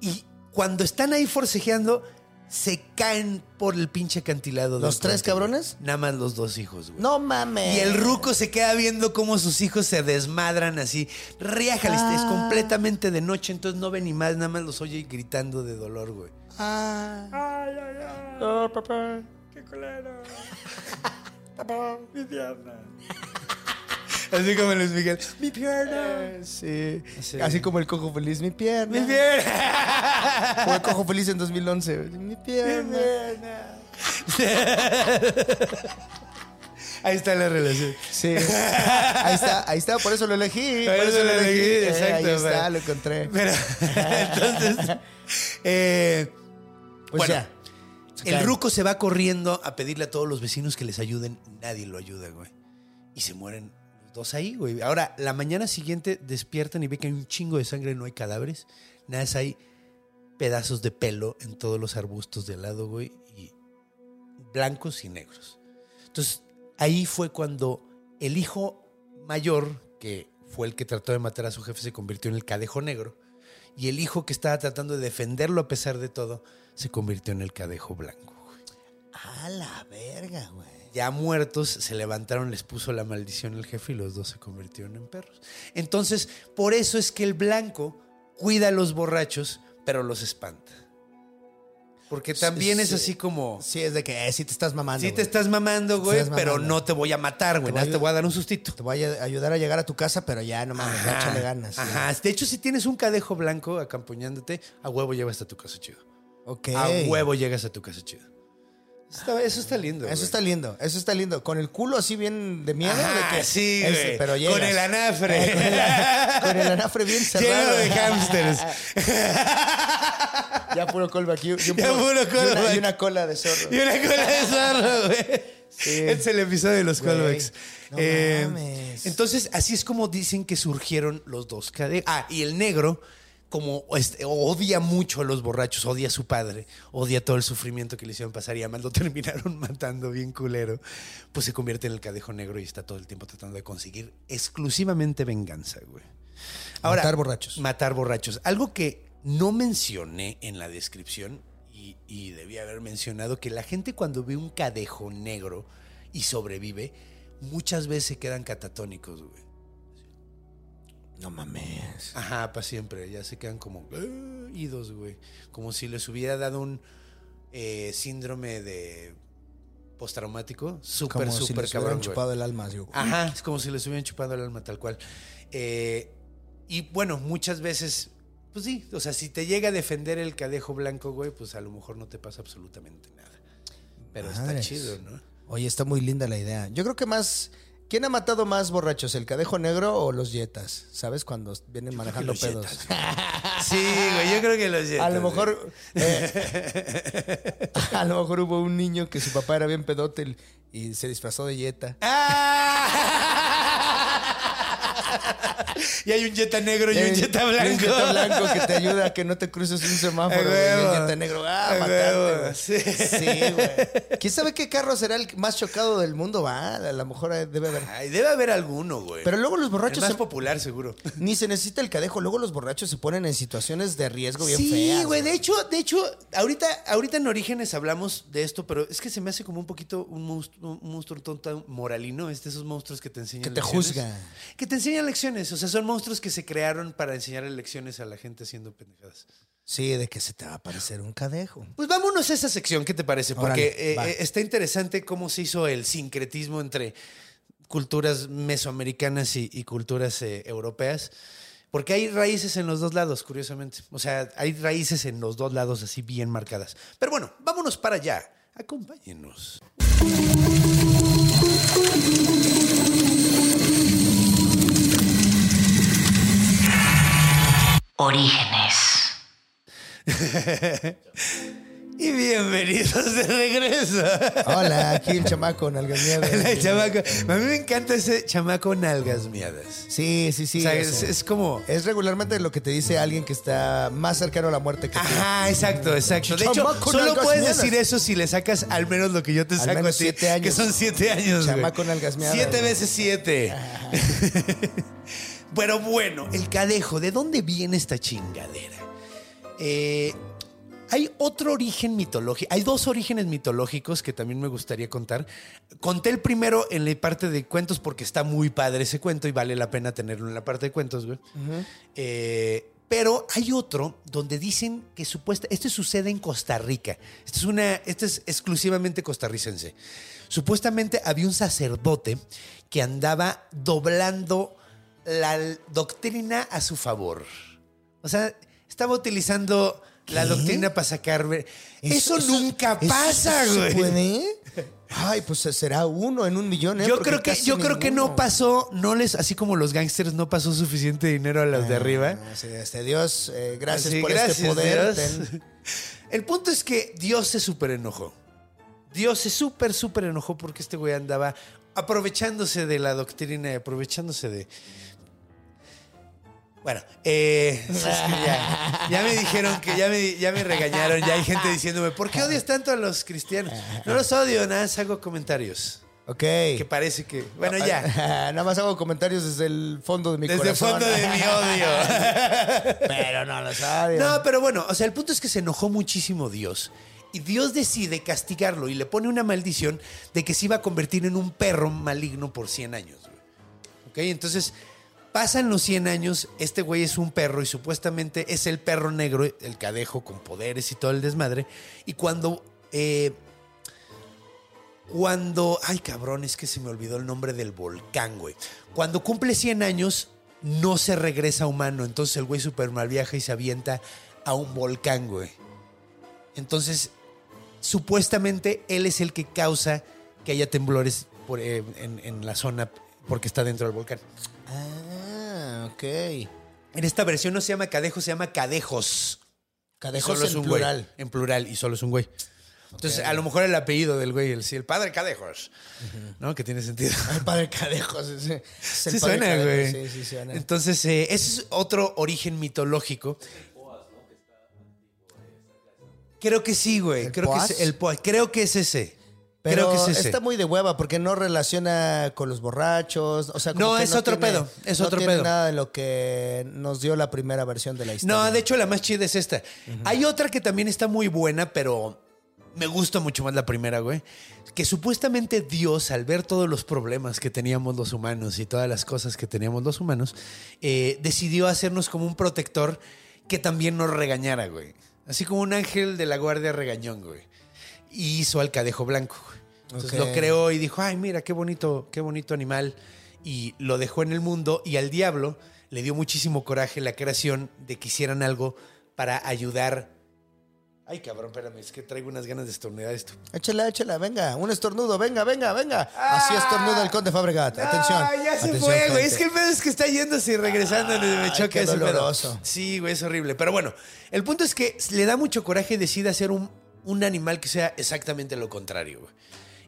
Y cuando están ahí forcejeando, se caen por el pinche acantilado. del ¿Los tres cabrones? Nada más los dos hijos, güey. No mames. Y el ruco se queda viendo cómo sus hijos se desmadran así. Riájale, es Ah. completamente de noche, entonces no ve ni más, nada más los oye gritando de dolor, güey. Ah. Así como Luis Miguel. Mi pierna. Eh, Sí. Sí. Así como el cojo feliz. Mi pierna. Mi pierna. Como el cojo feliz en 2011. Mi pierna. *laughs* Ahí está la relación. Sí. Ahí está, ahí está, por eso lo elegí. Por Por eso eso lo elegí. Eh, exacto, Ahí está, lo encontré. Pero, *laughs* entonces, eh, Pues bueno, el ruco se va corriendo a pedirle a todos los vecinos que les ayuden. Nadie lo ayuda, güey. Y se mueren dos ahí, güey. Ahora, la mañana siguiente despiertan y ven que hay un chingo de sangre, no hay cadáveres. Nada más hay pedazos de pelo en todos los arbustos de lado, güey. Y blancos y negros. Entonces, ahí fue cuando el hijo mayor, que fue el que trató de matar a su jefe, se convirtió en el cadejo negro. Y el hijo que estaba tratando de defenderlo a pesar de todo, se convirtió en el cadejo blanco. güey. A la verga, güey. Ya muertos, se levantaron, les puso la maldición el jefe y los dos se convirtieron en perros. Entonces, por eso es que el blanco cuida a los borrachos, pero los espanta. Porque también es sí. así como... Sí, es de que eh, sí te estás mamando. Sí te estás mamando, güey, Estás pero mamando. no te voy a matar, güey. Te voy a Te voy dar un sustito. Te voy a ayudar a llegar a tu casa, pero ya no mames, ya échale ganas. sí. Ajá. De hecho, si tienes un cadejo blanco acompañándote, a huevo llevas a tu casa chido. Ok. A huevo llegas a tu casa chido. Eso está, eso está lindo. Eso güey. está lindo, eso está lindo. Con el culo así bien de miedo. Ajá, de que, sí, es- güey. pero llegas. Con el anafre. con, el, con el anafre bien *laughs* cerrado. Lleno de hámsters. *laughs* Ya puro callback. Y, Ya puro y una- callback. Y una cola de zorro. Y una cola de zorro, güey. Sí. Este es el episodio de los Güey, callbacks. no Eh, mames. entonces, así es como dicen que surgieron los dos cadejos. Ah, y el negro como este, odia mucho a los borrachos, odia a su padre, odia todo el sufrimiento que le hicieron pasar y además lo *laughs* terminaron matando bien culero, pues se convierte en el cadejo negro y está todo el tiempo tratando de conseguir exclusivamente venganza, güey. Matar borrachos. Matar borrachos. Algo que no mencioné en la descripción y, y debía haber mencionado que la gente cuando ve un cadejo negro y sobrevive, muchas veces se quedan catatónicos, güey. No mames. Ajá, para siempre. Ya se quedan como "Ah", idos, güey. Como si les hubiera dado un eh, síndrome de postraumático. Súper, Como si súper les hubieran cabrón. güey. chupado el alma. Digo. Ajá, es como si les hubieran chupado el alma, tal cual. Eh, y bueno, muchas veces, pues sí, o sea, si te llega a defender el cadejo blanco, güey, pues a lo mejor no te pasa absolutamente nada. Pero está chido, ¿no? Oye, está muy linda la idea. Yo creo que más. ¿Quién ha matado más borrachos, el cadejo negro o los yetas? ¿Sabes? Cuando vienen manejando pedos. *laughs* Sí, güey, yo creo que los A lo mejor. eh, *laughs* a lo mejor hubo un niño que su papá era bien pedote y- se disfrazó de yeta. Y hay un Jetta negro y un Eh, Jetta blanco. Un yeta blanco que te ayuda a que no te cruces un semáforo. Y el huevo. yeta negro, ah, A matarte, huevo, güey. sí. Sí, güey. ¿Quién sabe qué carro será el más chocado del mundo? Va, a lo mejor debe haber. Ay, debe haber alguno, güey. Pero luego los borrachos más se- popular, seguro. ni se necesita el cadejo. Luego los borrachos se ponen en situaciones de riesgo bien sí, feas. güey. De hecho, de hecho, ahorita, ahorita en Orígenes hablamos de esto, pero es que se me hace como un poquito un monstruo, un monstruo tonto moralino. Es de esos monstruos que te enseñan Que te lecciones. juzga. Que te enseñan lecciones. O sea, son monstruos que se crearon para enseñar lecciones a la gente haciendo pendejadas. Sí, de que se te va a aparecer un cadejo. Pues vámonos a esa sección, ¿qué te parece? Porque Órale, eh, eh, está interesante cómo se hizo el sincretismo entre culturas mesoamericanas y, y culturas eh, europeas. Porque hay raíces en los dos lados, curiosamente. O sea, hay raíces en los dos lados así bien marcadas. Pero bueno, vámonos para allá. Acompáñenos. Orígenes. *laughs* Y bienvenidos de regreso. Hola, aquí el chamaco, nalgas miadas. El chamaco. A mí me encanta ese chamaco nalgas miadas. Sí, sí, sí. o sea, es, como... es regularmente lo que te dice alguien que está más cercano a la muerte que tú. Ajá, exacto, exacto. De hecho, Chamaco solo nalgas puedes miadas. decir eso si le sacas al menos lo que yo te Al saco a ti, siete años. que son siete años. güey. Chamaco nalgas miadas, Siete güey. veces siete. *laughs* Pero bueno, el cadejo, ¿de dónde viene esta chingadera? Eh, hay otro origen mitológico, hay dos orígenes mitológicos que también me gustaría contar. Conté el primero en la parte de cuentos porque está muy padre ese cuento y vale la pena tenerlo en la parte de cuentos, güey. Eh, pero hay otro donde dicen que supuesta, este sucede en Costa Rica. Este es una, este es exclusivamente costarricense. Supuestamente había un sacerdote que andaba doblando la doctrina a su favor. O sea, estaba utilizando la doctrina para sacar. Eso, nunca pasa, ¿eso güey. ¿Se puede? Ay, pues será uno en un millón, ¿eh? Yo Porque creo que, yo creo que no pasó, no les, así como los gangsters, no pasó suficiente dinero a los de arriba. Ah, sí, este Dios, eh, gracias por gracias, este poder. Ten. *laughs* El punto es que Dios se súper enojó. Dios se súper, súper enojó porque este güey andaba aprovechándose de la doctrina y aprovechándose de. Bueno, eh, *laughs* ya, ya me dijeron que ya me, ya me regañaron, ya hay gente diciéndome, ¿por qué odias tanto a los cristianos? No los odio, nada, más hago comentarios. Ok. Que parece que. Bueno, ya. *laughs* Nada más hago comentarios desde el fondo de mi Desde el corazón. fondo de mi odio. *laughs* Pero no los odio. No, pero bueno, o sea, el punto es que se enojó muchísimo Dios. Y Dios decide castigarlo y le pone una maldición de que se iba a convertir en un perro maligno por 100 años. güey. ¿Ok? Entonces, pasan los 100 años, este güey es un perro y supuestamente es el perro negro, el cadejo con poderes y todo el desmadre. Y cuando... eh, cuando... Ay, cabrón, es que se me olvidó el nombre del volcán, güey. Cuando cumple 100 años, no se regresa humano. Entonces el güey super mal viaja y se avienta a un volcán, güey. Entonces, supuestamente él es el que causa que haya temblores eh, en la zona porque está dentro del volcán. Ah, ok. En esta versión no se llama cadejo, se llama cadejos. Cadejos en güey. plural. En plural y solo es un güey. Entonces, a lo mejor el apellido del güey, el, sí, el padre Cadejos, ¿no? Que tiene sentido. *laughs* El padre Cadejos. Es, es el Sí padre suena, Cadejos, güey. Sí, sí, suena. Entonces, eh, ese es otro origen mitológico. Creo que sí, güey. ¿El Creo que es el Poas. Creo que es ese. Pero Creo que es ese. está muy de hueva porque no relaciona con los borrachos. O sea, como No, que es otro tiene- pedo, es no otro tiene pedo. nada de lo que nos dio la primera versión de la historia. No, de hecho, la más chida es esta. Hay otra que también está muy buena, pero me gusta mucho más la primera, güey. Que supuestamente Dios, al ver todos los problemas que teníamos los humanos y todas las cosas que teníamos los humanos, eh, decidió hacernos como un protector que también nos regañara, güey. Así como un ángel de la guardia regañón, güey. Y hizo al cadejo blanco. Entonces lo creó y dijo, ay, mira, qué bonito, qué bonito animal. Y lo dejó en el mundo y al diablo le dio muchísimo coraje la creación de que hicieran algo para ayudar. Ay, cabrón, espérame, es que traigo unas ganas de estornudar esto. Échala, échala, venga, un estornudo, venga, venga, venga. Así estornuda el conde Fabregat. Atención. Ah, ya se atención, fue, güey. Es que el pedo es que está yéndose y regresando. me Ay, choca qué ese pedo. doloroso. Sí, güey, es horrible. Pero bueno, el punto es que le da mucho coraje y decide hacer un, un animal que sea exactamente lo contrario, güey.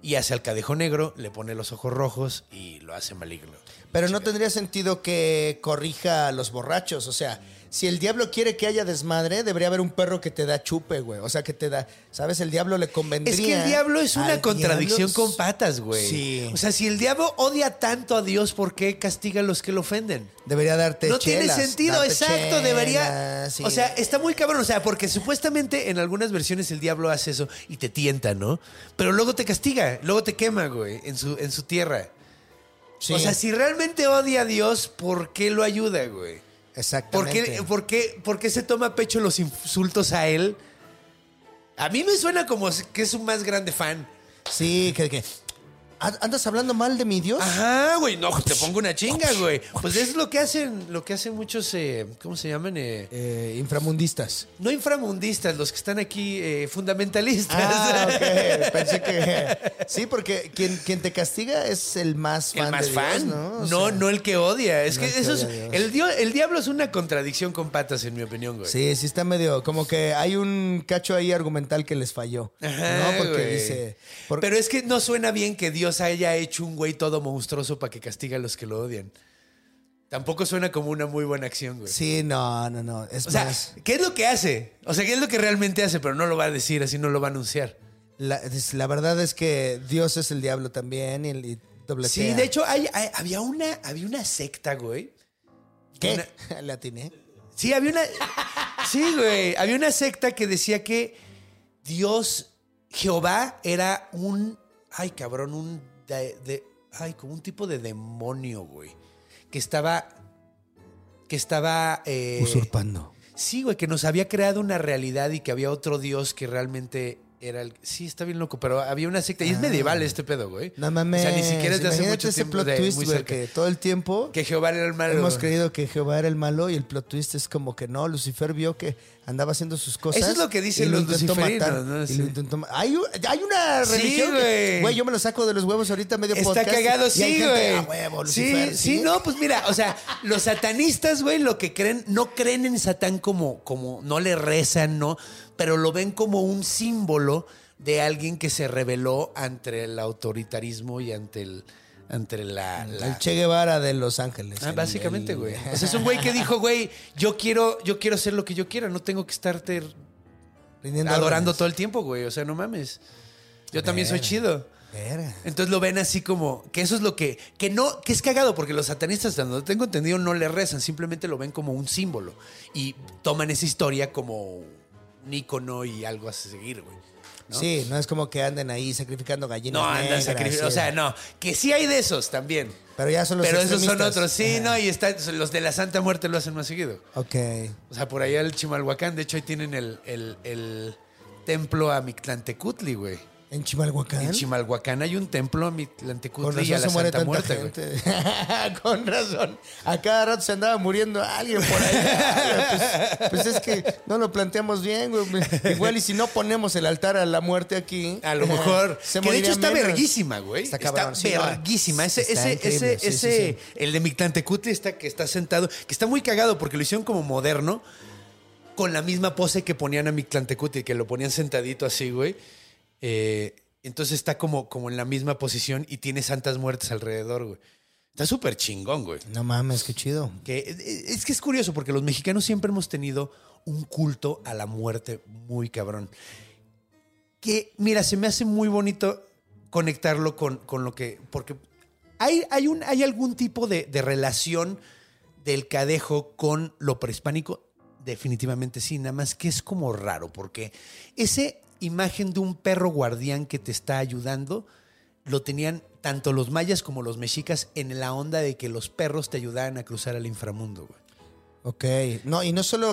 Y hace al cadejo negro, le pone los ojos rojos y lo hace maligno. Pero no tendría sentido que corrija a los borrachos. O sea, si el diablo quiere que haya desmadre, debería haber un perro que te da chupe, güey. O sea, que te da. ¿Sabes? El diablo le convendría. Es que el diablo es una contradicción con patas, güey. Sí. O sea, si el diablo odia tanto a Dios, ¿por qué castiga a los que lo ofenden? Debería darte No chelas, tiene sentido, exacto, debería. chelas, sí. O sea, está muy cabrón, o sea, porque supuestamente en algunas versiones el diablo hace eso y te tienta, ¿no? Pero luego te castiga, luego te quema, güey, en su, en su tierra. Sí, O sea, si realmente odia a Dios, ¿por qué lo ayuda, güey? ¿Por exactamente. qué, por, qué, por qué se toma a pecho los insultos a él? A mí me suena como que es un más grande fan. Sí, que, que. "¿And- ¿Andas hablando mal de mi Dios? Ajá, güey, no, te pongo una chinga, güey. Pues es lo que hacen, lo que hacen muchos, eh, ¿cómo se llaman? Eh, Eh, inframundistas. no inframundistas, los que están aquí fundamentalistas. Ah, *laughs* ok. Pensé que. Sí, porque quien, quien te castiga es el más fan. El más de fan, ¿no? no, O no, sea, el que odia. Es no que eso es. El, dio- el diablo es una contradicción con patas, en mi opinión, güey. Sí, sí está medio. Como que hay un cacho ahí argumental que les falló. Ajá, ¿No? Porque güey. dice. Pero es que no suena bien que Dios haya hecho un güey todo monstruoso para que castigue a los que lo odian. Tampoco suena como una muy buena acción, güey. Sí, no, no, no. Es O sea, más. ¿qué es lo que hace? O sea, ¿qué es lo que realmente hace? Pero no lo va a decir, así no lo va a anunciar. La, la verdad es que Dios es el diablo también y, y dobletea. Sí, de hecho, hay, hay- había, una, había una secta, güey. ¿Qué? una- *laughs* Le atiné. Sí, había una. Sí, güey. Había una secta que decía que Dios, Jehová, era un. Ay, cabrón, un. de- de- ay, como un tipo de demonio, güey. Que estaba. Que estaba. eh, Usurpando. Sí, güey, que nos había creado una realidad y que había otro Dios que realmente era el. Sí, está bien loco, pero había una secta. Y es medieval este pedo, güey. Ah. No mames. O sea, ni siquiera es de hace mucho ese tiempo. plot de- twist, güey, que todo el tiempo Que Jehová era el malo. hemos güey. creído que Jehová era el malo y el plot twist es como que no, Lucifer vio que andaba haciendo sus cosas. Eso es lo que dicen y lo los intentó luciferinos, matar, ¿no? y Sí. lo intentó hay, hay una Sí, religión que- güey. güey, yo me lo saco de los huevos ahorita medio Está podcast. cagado, y sí, gente, güey. "Ah, huevo, sí, Lucifer", sí, no, pues mira, o sea, los satanistas, güey, lo que creen, no creen en Satán como, como, no le rezan, ¿no? Pero lo ven como un símbolo de alguien que se rebeló ante el autoritarismo y ante el, ante la, la- El Che Guevara de Los Ángeles. Ah, el- básicamente, el- güey. O sea, es un güey que dijo, güey, yo quiero, yo quiero hacer lo que yo quiera, no tengo que estarte rindiendo adorando órdenes. todo el tiempo, güey. O sea, no mames. Yo también soy chido. Verga. Entonces lo ven así como que eso es lo que que no que es cagado porque los satanistas donde tengo entendido no le rezan, simplemente lo ven como un símbolo y toman esa historia como ícono y algo a seguir, güey. ¿no? Sí, no es como que anden ahí sacrificando gallinas No andan sacrificando, o sea, no, que sí hay de esos también. Pero ya son los Pero esos son otros, sí, Ajá. no, y están, los de la Santa Muerte lo hacen más seguido. Ok. O sea, por allá el Chimalhuacán, de hecho ahí tienen el, el, el templo a Mictlantecutli, güey. ¿En Chimalhuacán? En Chimalhuacán hay un templo a Con Mictlantecutli y a la se muere Santa Muerte, gente. *laughs* Con razón. A cada rato se andaba muriendo alguien por ahí. pues, pues es que no lo planteamos bien, güey. Igual y si no ponemos el altar a la muerte aquí. A lo mejor. *laughs* se que de hecho está menos. verguísima, güey. Está Está, cabrón, sí, no. verguísima. Ese, Está ese, ese, sí, sí, ese, sí. el de Mictlantecutli está que está sentado, que está muy cagado porque lo hicieron como moderno, con la misma pose que ponían a Mictlantecutli, que lo ponían sentadito así, güey. Eh, entonces está como, como en la misma posición y tiene santas muertes alrededor, güey. Está súper chingón, güey. No mames, qué chido. Que, eh, es que es curioso porque los mexicanos siempre hemos tenido un culto a la muerte muy cabrón. Que, mira, se me hace muy bonito conectarlo con, con lo que. Porque hay, hay, un, hay algún tipo de, de relación del cadejo con lo prehispánico. Definitivamente sí, nada más que es como raro porque ese imagen de un perro guardián que te está ayudando lo tenían tanto los mayas como los mexicas en la onda de que los perros te ayudaban a cruzar al inframundo, güey. Ok. No, y no solo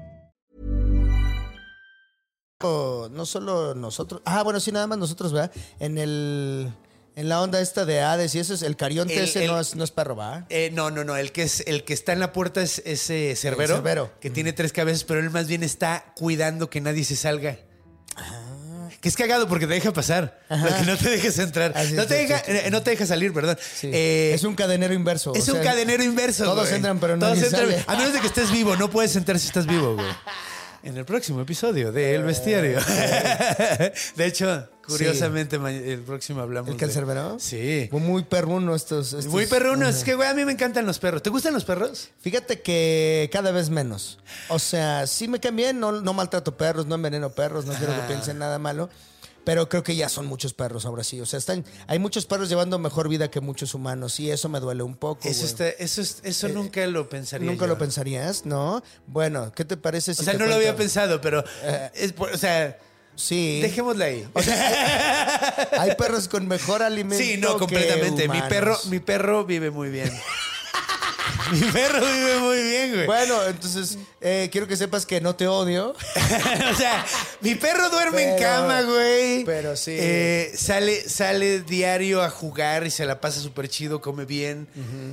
No solo nosotros. Ah, bueno, sí, nada más nosotros, ¿verdad? En el en la onda esta de Hades y eso es el carionte El- ese el- no es no es perro, ¿va? Eh, no, no, no. El que, es, el que está en la puerta es ese cerbero. cerbero. Que tiene tres cabezas, pero él más bien está cuidando que nadie se salga. Ah. Que es cagado porque te deja pasar. Que no te dejes entrar. No, te deja, eh, no te deja salir, perdón. Sí. Eh, es un cadenero inverso. es o un cadenero inverso. Todos güey. entran, pero Todos nadie entran. sale. A menos de que estés vivo, no puedes entrar si estás vivo, güey. En el próximo episodio de El Bestiario. *laughs* de hecho, curiosamente, el próximo hablamos ¿El de- cancerbero? Sí. Muy, muy perruno estos, estos- Muy perrunos. Es que, güey, a mí me encantan los perros. ¿Te gustan los perros? Fíjate que cada vez menos. O sea, sí me no, no maltrato perros, no enveneno perros, no quiero que piensen nada malo. Pero creo que ya son muchos perros ahora sí. O sea, están, hay muchos perros llevando mejor vida que muchos humanos. Y eso me duele un poco. Eso, está, eso, es- eso nunca lo pensaría. Nunca yo. lo pensarías, ¿no? Bueno, ¿qué te parece si O sea, no lo había pensado, pero. es por- o sea, Sí. dejémosla ahí. Hay perros con mejor alimento. Sí, no, que completamente. Mi perro, mi perro vive muy bien. Mi perro vive muy bien, güey. Bueno, entonces eh, quiero que sepas que no te odio. *laughs* o sea, mi perro duerme en Pero- cama, güey. pero sí. Eh, sale, sale diario a jugar y se la pasa súper chido, come bien.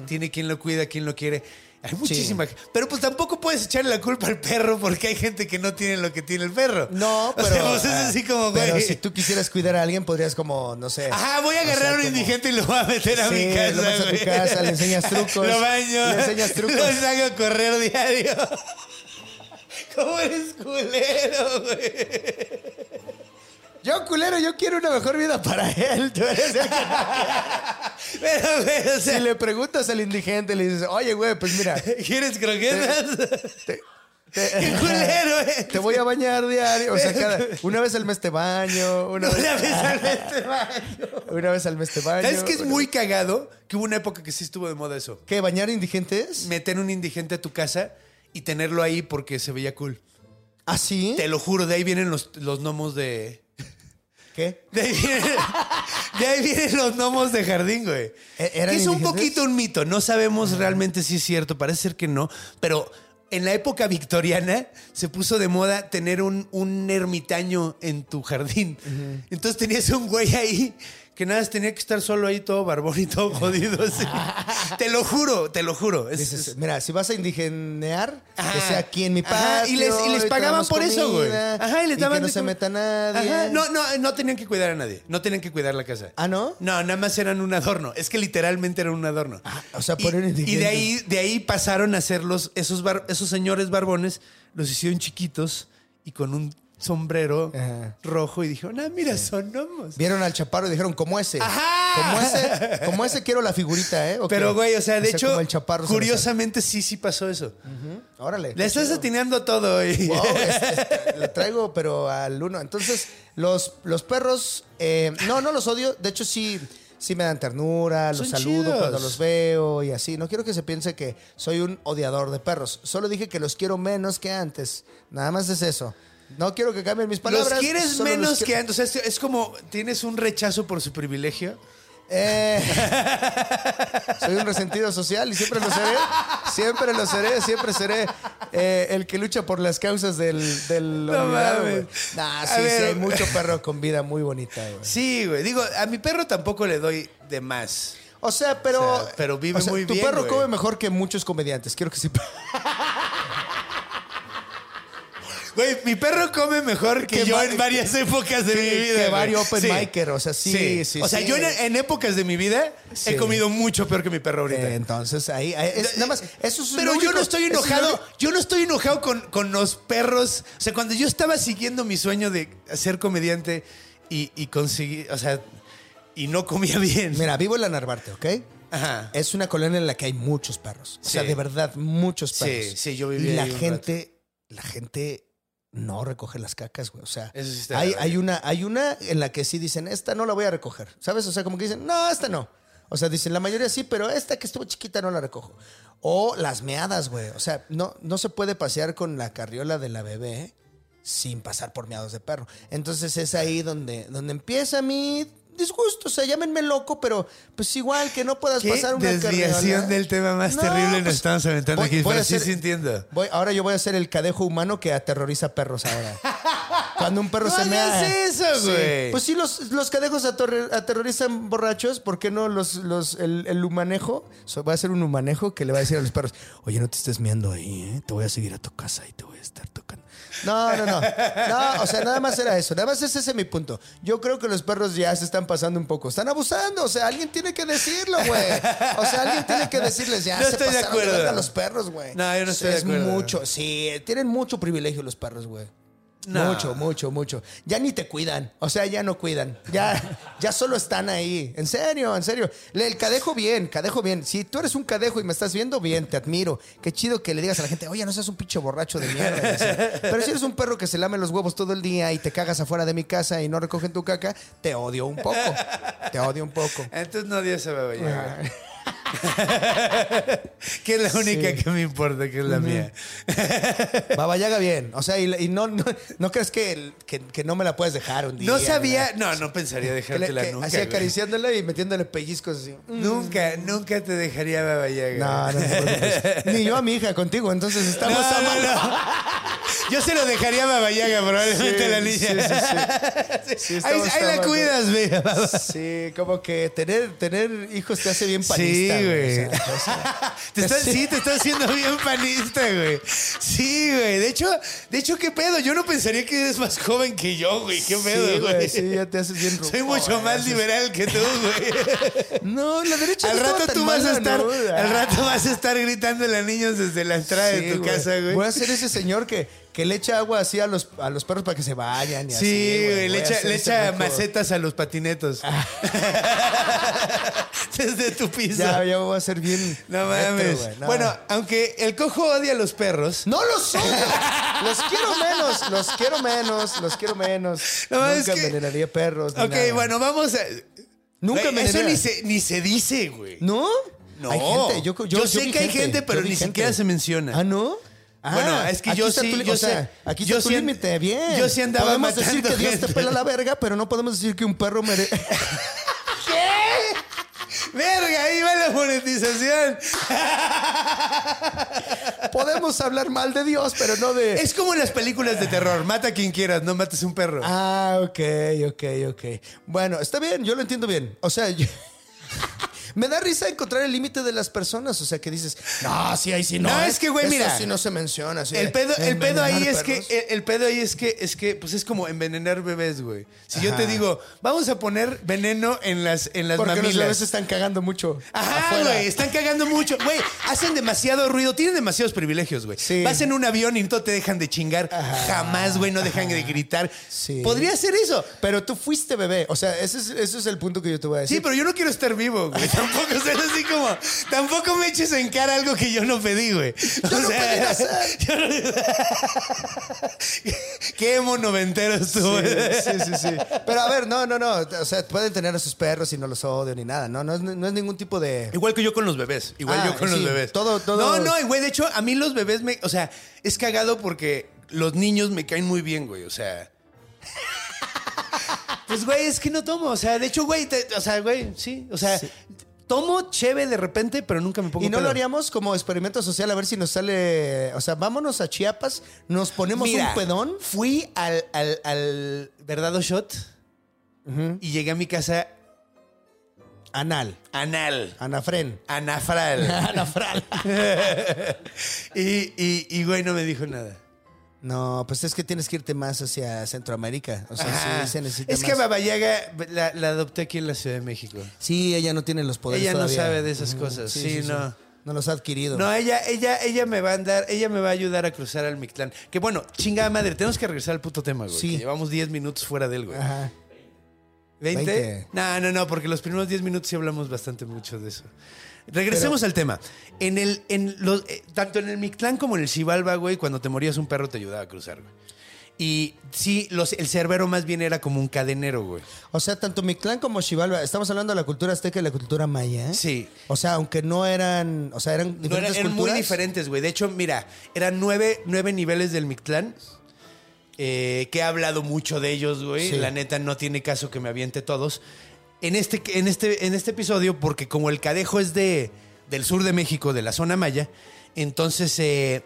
Tiene quien lo cuida, quien lo quiere. Hay muchísima. Pero pues tampoco puedes echarle la culpa al perro porque hay gente que no tiene lo que tiene el perro. No, *laughs* O pero. sea, pues es así como, güey. Pero si tú quisieras cuidar a alguien, podrías como, no sé. Ajá, voy a o agarrar a un como- indigente y lo voy a meter a Sí, mi casa. lo vas a tu casa, le enseñas trucos, Lo baño. le enseñas trucos. Lo hago a correr diario. *laughs* ¿Cómo eres culero, güey? Yo, culero, yo quiero una mejor vida para él. *laughs* Tú eres el que- Pero, güey, o sea, Si le preguntas al indigente, le dices, oye, güey, pues mira, *laughs* ¿quieres croquetas? te, *laughs* ¡Qué culero, eh! te voy a bañar diario. O sea, cada- una vez al mes te baño, una vez, Una vez al mes te baño. una vez al mes te baño. ¿Sabes que es muy cagado? Que hubo una época que sí estuvo de moda eso. ¿Qué, bañar indigentes? Meter un indigente a tu casa y tenerlo ahí porque se veía cool. ¿Ah, sí? Te lo juro, de ahí vienen los, los gnomos de... ¿Qué? De ahí, vienen, de ahí vienen los gnomos de jardín, güey. ¿E- eran es un poquito un mito. No sabemos realmente si es cierto. Parece ser que no. Pero en la época victoriana se puso de moda tener un, un ermitaño en tu jardín. Entonces tenías un güey ahí que nada más tenía que estar solo ahí todo barbón y todo jodido. así. *laughs* te lo juro, te lo juro. Es- Dices, es- mira, si vas a indigenear, que Ajá. sea aquí en mi Ajá, patio. y les, y les pagaban por eso, güey. Ajá, y les y daban que no se meta nadie. Ajá, No, no, no tenían que cuidar a nadie. No tenían que cuidar la casa. ¿Ah, no? No, nada más eran un adorno. Es que literalmente eran un adorno. Ah, o sea, y, poner y indigentes. de ahí, de ahí pasaron a ser los, esos, bar- esos señores barbones, los hicieron chiquitos y con un sombrero Ajá. rojo y dijeron, ah, mira, son gnomos. Vieron al chaparro y dijeron, como ese. Ajá. Como ese, como ese quiero la figurita, ¿eh? ¿O Pero, güey, o sea, de hecho, el chaparro curiosamente sí, sí pasó eso. Órale. Le estás chido. atinando todo hoy. Wow, es- es- le traigo, pero al uno. Entonces, los, los perros, eh, no, no los odio. De hecho, sí, sí me dan ternura, los Son saludo chidos. cuando los veo y así. No quiero que se piense que soy un odiador de perros. Solo dije que los quiero menos que antes. Nada más es eso. No quiero que cambien mis palabras. Los quieres los menos que antes. O sea, es, como tienes un rechazo por su privilegio. Eh, *laughs* soy un resentido social y siempre lo seré. Siempre lo seré, siempre seré eh, el que lucha por las causas del, del No olvidado, mames. Nah, sí, sí, hay mucho perro con vida muy bonita, güey. Sí, güey. Digo, a mi perro tampoco le doy de más. O sea, pero. O sea, pero vive o sea, muy tu bien, perro güey. come mejor que muchos comediantes. Quiero que sepa. *laughs* Güey, mi perro come mejor que, Que yo en varias épocas de mi vida. que varios open micer, o sea, sí, sí, O sea, sí. yo en, en épocas de mi vida Sí. he comido mucho peor que mi perro ahorita. Eh, entonces, ahí. ahí es- nada más. Eso es Pero yo no estoy es enojado. Yo no estoy enojado con, con los perros. O sea, cuando yo estaba siguiendo mi sueño de ser comediante y, y conseguí, o sea, y no comía bien. Mira, vivo en la Narvarte, ¿ok? Ajá. Es una colonia en la que hay muchos perros. O sea, Sí. de verdad, muchos Sí, perros. sí, yo viví Y la ahí gente, la gente no recoge las cacas, güey. O sea, sí hay, hay, una, hay una en la que sí dicen, esta no la voy a recoger. ¿Sabes? O sea, como que dicen, no, esta no. O sea, dicen, la mayoría sí, pero esta que estuvo chiquita no la recojo. O las meadas, güey. O sea, no, no se puede pasear con la carriola de la bebé sin pasar por meados de perro. Entonces es ahí donde, donde empieza mi disgusto. O sea, llámenme loco, pero pues igual que no puedas Qué pasar una desviación carriola. del tema más No, terrible nos pues, estamos aventando voy- aquí. voy Pero a sí, hacer- sí entiendo. Voy, ahora yo voy a ser el cadejo humano que aterroriza perros ahora. Cuando un perro No se me hagas eso, güey. Pues sí, los, los cadejos atorre- aterrorizan borrachos. ¿Por qué no los, los, el, el humanejo? So, va a ser un humanejo que le va a decir a los perros: Oye, no te estés miando ahí, ¿eh? Te voy a seguir a tu casa y te voy a estar tocando. No, no, no. No, o sea, nada más era eso. Nada más ese es mi punto. Yo creo que los perros ya se están pasando un poco. Están abusando. O sea, alguien tiene que decirlo, güey. O sea, alguien tiene que decirles ya. No se estoy de acuerdo. verga los perros, güey. No, yo no estoy de Es acuerdo. mucho. Sí, tienen mucho privilegio los perros, güey. Mucho, mucho, mucho. Ya ni te cuidan. O sea, ya no cuidan. Ya, *laughs* ya solo están ahí. En serio, en serio. El cadejo bien, cadejo bien. Si tú eres un cadejo y me estás viendo, bien, te admiro. Qué chido que le digas a la gente, oye, no seas un pinche borracho de mierda. así. Pero si eres un perro que se lame los huevos todo el día y te cagas afuera de mi casa y no recogen tu caca, te odio un poco. Te odio un poco. Entonces no odias a Baba Yaga. *laughs* que es la única que me importa, que es la mía. *laughs* Baba Yaga bien. O sea, y, y no, no, no crees que, que, que no me la puedes dejar un día. No sabía, ¿verdad? no, no pensaría dejártela que nunca. así güey. acariciándole y metiéndole pellizcos así. Nunca, nunca te dejaría Baba Yaga. No, no te. *laughs* Ni yo a mi hija contigo, entonces estamos a no, mano. no. Yo se lo dejaría a Baba Yaga, probablemente Sí, a la niña. sí, sí, ahí la amando. cuidas, ve. Sí, como que tener, tener hijos te hace bien Sí, panista. güey. O sea, o sea, *laughs* Te estás, sí, te estás haciendo bien panista, güey. Sí, güey. De hecho, de hecho, ¿qué pedo? Yo no pensaría que eres más joven que yo, güey. ¿Qué pedo, sí, güey? sí, ya te haces bien Soy mucho güey. más liberal que tú, güey. *laughs* No, la derecha Al rato tú vas a estar, al rato vas a estar gritándole a niños desde la entrada Sí, de tu güey. casa, güey. Voy a ser ese señor que, que le echa agua así a los, a los perros para que se vayan y así. Sí, güey, Voy le echa, le echa macetas a los patinetos. *laughs* Desde tu piso. Ya, ya voy a ser bien. No mames. güey, no. Bueno, aunque el cojo odia a los perros. No los odio. los quiero menos, los quiero menos, los quiero menos. No, Nunca es que- envenenaría perros. ni Ok, nada. bueno, vamos a. Nunca Güey, Eso envenenaría. ni se, ni se dice, güey. ¿No? No. Hay gente. Yo, yo- Yo sé que hay gente, pero ni siquiera se menciona. ¿Ah, no? Ah, Bueno, es que yo sí- tu yo o sea, sé- aquí yo está tu sí límite, bien. yo sí andaba Podemos decir que Dios te pela la verga, pero no podemos decir que un perro merece. *laughs* Verga, ahí va la monetización. *laughs* podemos hablar mal de Dios, pero no de. Es como en las películas de terror. Mata a quien quieras, no mates un perro. Ah, ok, ok, ok. Bueno, está bien, yo lo entiendo bien. O sea, yo- me da risa encontrar el límite de las personas. O sea, que dices, no, sí, ahí sí no. No, ¿eh? es que, güey, mira. sí no se menciona. sí, El pedo, el pedo ahí es que, el, el pedo ahí es que, es que, pues es como envenenar bebés, güey. Si yo Ajá. te digo, vamos a poner veneno en las, en las Porque los mamilas. bebés están cagando mucho. Ajá, güey, están cagando mucho. Güey, hacen demasiado ruido, tienen demasiados privilegios, güey. Sí. Vas en un avión y no te dejan de chingar. Jamás, güey, no dejan de gritar. Sí. Podría ser eso. Pero tú fuiste bebé. O sea, ese es, ese es el punto que yo te voy a decir. Sí, pero yo no quiero estar vivo, güey. Tampoco ser así como. Tampoco me eches en cara algo que yo no pedí, güey. Yo *laughs* no pedí nacer. yo no- Qué emo noventeros tú, Sí, güey. sí, sí, sí. Pero a ver, no, no, no. O sea, pueden tener a sus perros y no los odio ni nada. No, no es, no es ningún tipo de. Igual que yo con los bebés. Igual Ah, yo con sí, los bebés. todo- todo- No, no, güey. De hecho, a mí los bebés me. O sea, es cagado porque los niños me caen muy bien, güey. O sea. *laughs* Pues, güey, es que no tomo. O sea, de hecho, güey, te- o sea, güey, sí. O sea, tomo cheve de repente, pero nunca me pongo Y no pedo. lo haríamos como experimento social a ver si nos sale. O sea, vámonos a Chiapas, nos ponemos Mira, un pedón. Fui al, al, al verdado shot y llegué a mi casa Anal. anal. Anafren. Anafral. *laughs* Anafral. *laughs* y, y, y, güey, no me dijo nada. No, pues es que tienes que irte más hacia Centroamérica. O sea, sí se necesita es que más. Baba Yaga la, la adopté aquí en la Ciudad de México. Sí, ella no tiene los poderes Ella no sabe de esas cosas. Sí, no. No los ha adquirido. No, ella, ella, ella me va a andar, ella me va a ayudar a cruzar al Mictlán. Que bueno, chingada madre, tenemos que regresar al puto tema, güey. Sí. que llevamos 10 minutos fuera de él, güey. Ajá. ¿20? 20. No, no, no, porque los primeros 10 minutos sí hablamos bastante mucho de eso. Regresemos al tema. En el, en los, eh, tanto en el Mictlán como en el Xibalba, güey, cuando te morías un perro te ayudaba a cruzar, güey. Y sí, los, el cerbero más bien era como un cadenero, güey. O sea, tanto Mictlán como Xibalba, estamos hablando de la cultura azteca y la cultura maya. ¿eh? Sí. O sea, aunque no eran, o sea, eran No, diferentes eran, eran muy diferentes, güey. De hecho, mira, eran nueve, nueve niveles del Mictlán. eh, que he hablado mucho de ellos, güey. Sí. La neta no tiene caso que me aviente todos. En este, en este, en este episodio, porque como el cadejo es de, del sur de México, de la zona maya, entonces eh,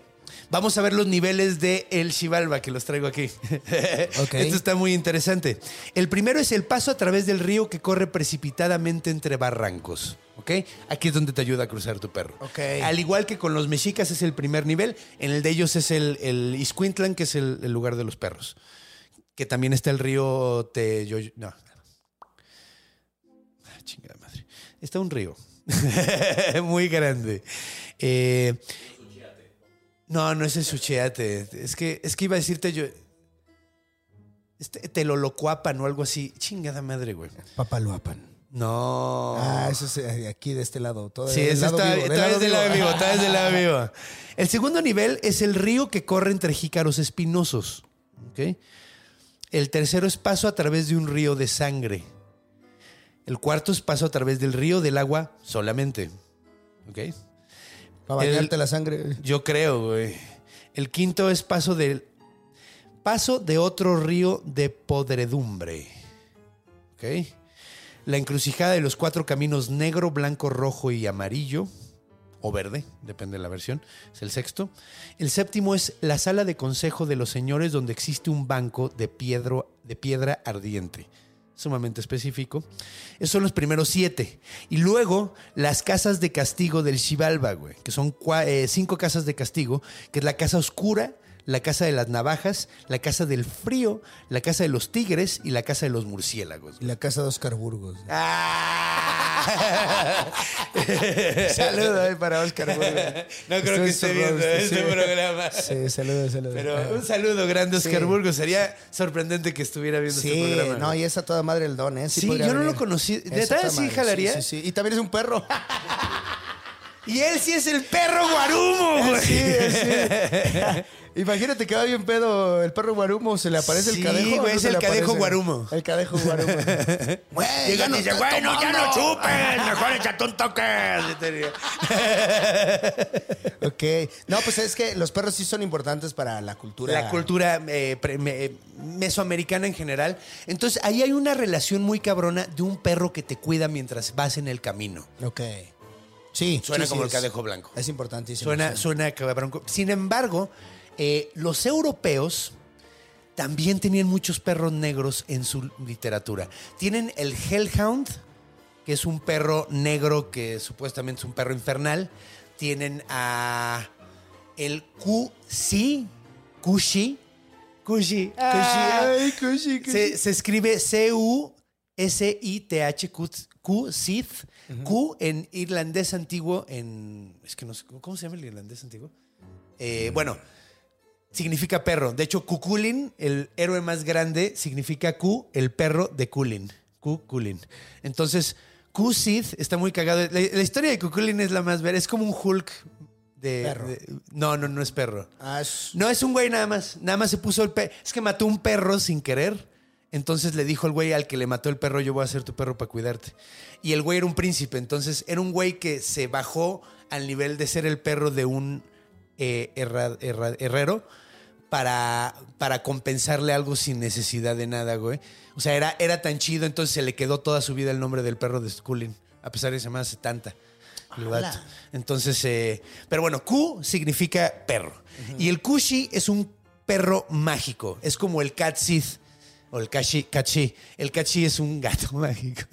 vamos a ver los niveles de el Xibalba, que los traigo aquí. *laughs* Esto está muy interesante. El primero es el paso a través del río que corre precipitadamente entre barrancos. ¿Ok? Aquí es donde te ayuda a cruzar tu perro. Ok. Al igual que con los mexicas es el primer nivel, en el de ellos es el, el Izcuintlan, que es el, el lugar de los perros. Que también está el río Te... No. Está un río. *laughs* Muy grande. Eh, no, no es el Suchiate. Es que, es que iba a decirte yo... Este, Telolocuapan o algo así. Chingada madre, güey. Papaloapan. No. Ah, eso es de aquí, de este lado. Todo Sí, eso lado está, vivo, está desde el lado vivo. está desde el lado vivo. El segundo nivel es el río que corre entre jícaros espinosos. ¿ok? El tercero es paso a través de un río de sangre. El cuarto es paso a través del río del agua solamente. ¿Ok? Para bañarte El- la sangre. Yo creo, güey. El quinto es paso del paso de otro río de podredumbre. ¿Ok? La encrucijada de los cuatro caminos negro, blanco, rojo y amarillo. O verde, depende de la versión. Es el sexto. El séptimo es la sala de consejo de los señores donde existe un banco de, piedro- de piedra ardiente. Sumamente específico. Esos son los primeros siete. Y luego las casas de castigo del Xibalba, güey. Que son eh, cinco casas de castigo. Que es la casa oscura, la casa de las navajas, la casa del frío, la casa de los tigres y la casa de los murciélagos. Y la casa de Oscar Burgos. *laughs* ¡Ah! *laughs* Saludo ahí para Oscar Burgos. No creo que esté viendo este programa. *laughs* Sí, saludos, saludos. Pero un saludo grande Oscar Sí. Burgos. Sería sorprendente que estuviera viendo este programa. no, y es a toda madre el don, ¿eh? Sí, yo no lo conocí. Es ¿Neta a toda sí madre, jalaría? Sí, sí, sí. Y también es un perro. Y él sí es el perro guarumo, güey. Sí, sí. Imagínate que va bien pedo el perro guarumo, se le aparece Sí, el cadejo. güey, ¿o no es el cadejo guarumo. El cadejo guarumo. *laughs* Güey, Llega y dice, estoy bueno, ya no tomando". chupes, *laughs* mejor échate un toque. *laughs* Ok. No, pues es que los perros sí son importantes para la cultura. La cultura eh, pre- me- eh, mesoamericana en general. Entonces, ahí hay una relación muy cabrona de un perro que te cuida mientras vas en el camino. Ok. Sí. Suena sí, como sí, el es- cadejo blanco. Es importantísimo. Suena, sí. suena cabrón. Sin embargo, eh, los europeos también tenían muchos perros negros en su literatura. Tienen el Hellhound, que es un perro negro que supuestamente es un perro infernal. Tienen a el Kusi, Kushi, Kushi, Ah. Ay, Kushi, Kushi. Se, se escribe C-U-S-I-T-H, Q, Sith. Q en irlandés antiguo, en. Es que no sé, ¿cómo se llama el irlandés antiguo? Eh, bueno, significa perro. De hecho, Cuculin, el héroe más grande, significa Q, el perro de Kulin. Cuculin. Entonces, Q Sith está muy cagado. La, la historia de Cuculin es la más ver. Es como un Hulk de. Perro. de- no, no, no es perro. Ah, es- No es un güey nada más. Nada más se puso el perro. Es que mató un perro sin querer. Entonces le dijo al güey al que le mató el perro, yo voy a ser tu perro para cuidarte. Y el güey era un príncipe. Entonces era un güey que se bajó al nivel de ser el perro de un eh, herra- herra- herrero para, para compensarle algo sin necesidad de nada, güey. O sea, era, era tan chido, entonces se le quedó toda su vida el nombre del perro de Skulin, a pesar de que se llama 70. el vato. Entonces, eh, pero bueno, Q significa perro. Y el Kushi es un perro mágico. Es como el Cat Sith o el Kashi. Kachi. El Kachi es un gato *laughs* mágico.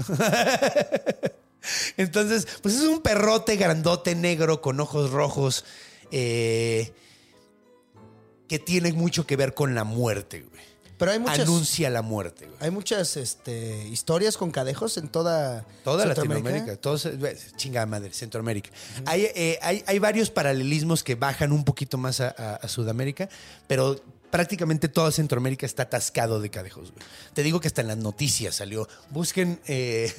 Entonces, pues es un perrote grandote negro con ojos rojos eh, que tiene mucho que ver con la muerte, güey. Pero hay muchas, Anuncia la muerte, güey. hay muchas este, historias con cadejos en toda, Toda. Latinoamérica, todos, chingada madre, Centroamérica. hay, eh, hay, hay varios paralelismos que bajan un poquito más a, a- a Sudamérica, pero prácticamente toda Centroamérica está atascado de cadejos. güey. Te digo que hasta en las noticias salió. Busquen eh,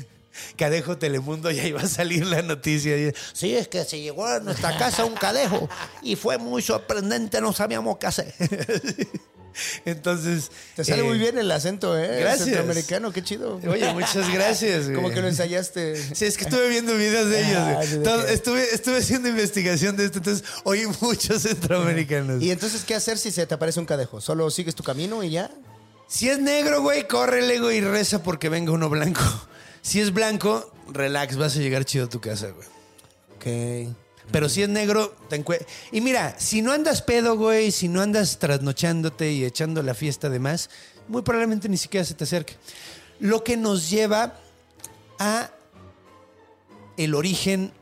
Cadejo Telemundo y ahí va a salir la noticia. Y, Sí, es que se llegó a nuestra casa un cadejo y fue muy sorprendente, no sabíamos qué hacer. *laughs* Entonces. Te sale eh, muy bien el acento, ¿eh? gracias. Centroamericano, qué chido. Oye, muchas gracias. güey. *laughs* Como que lo ensayaste. Sí, es que estuve viendo videos de ellos. Ah, sí, Todo- que- estuve, estuve haciendo investigación de esto, entonces oí muchos centroamericanos. Y entonces, ¿qué hacer si se te aparece un cadejo? ¿Solo sigues tu camino y ya? si es negro, güey, córrele, güey, y reza porque venga uno blanco. Si es blanco, relax, vas a llegar chido a tu casa, güey. Ok. Pero si es negro, te encue- Y mira, si no andas pedo, güey, si no andas trasnochándote y echando la fiesta de más, muy probablemente ni siquiera se te acerque. Lo que nos lleva a el origen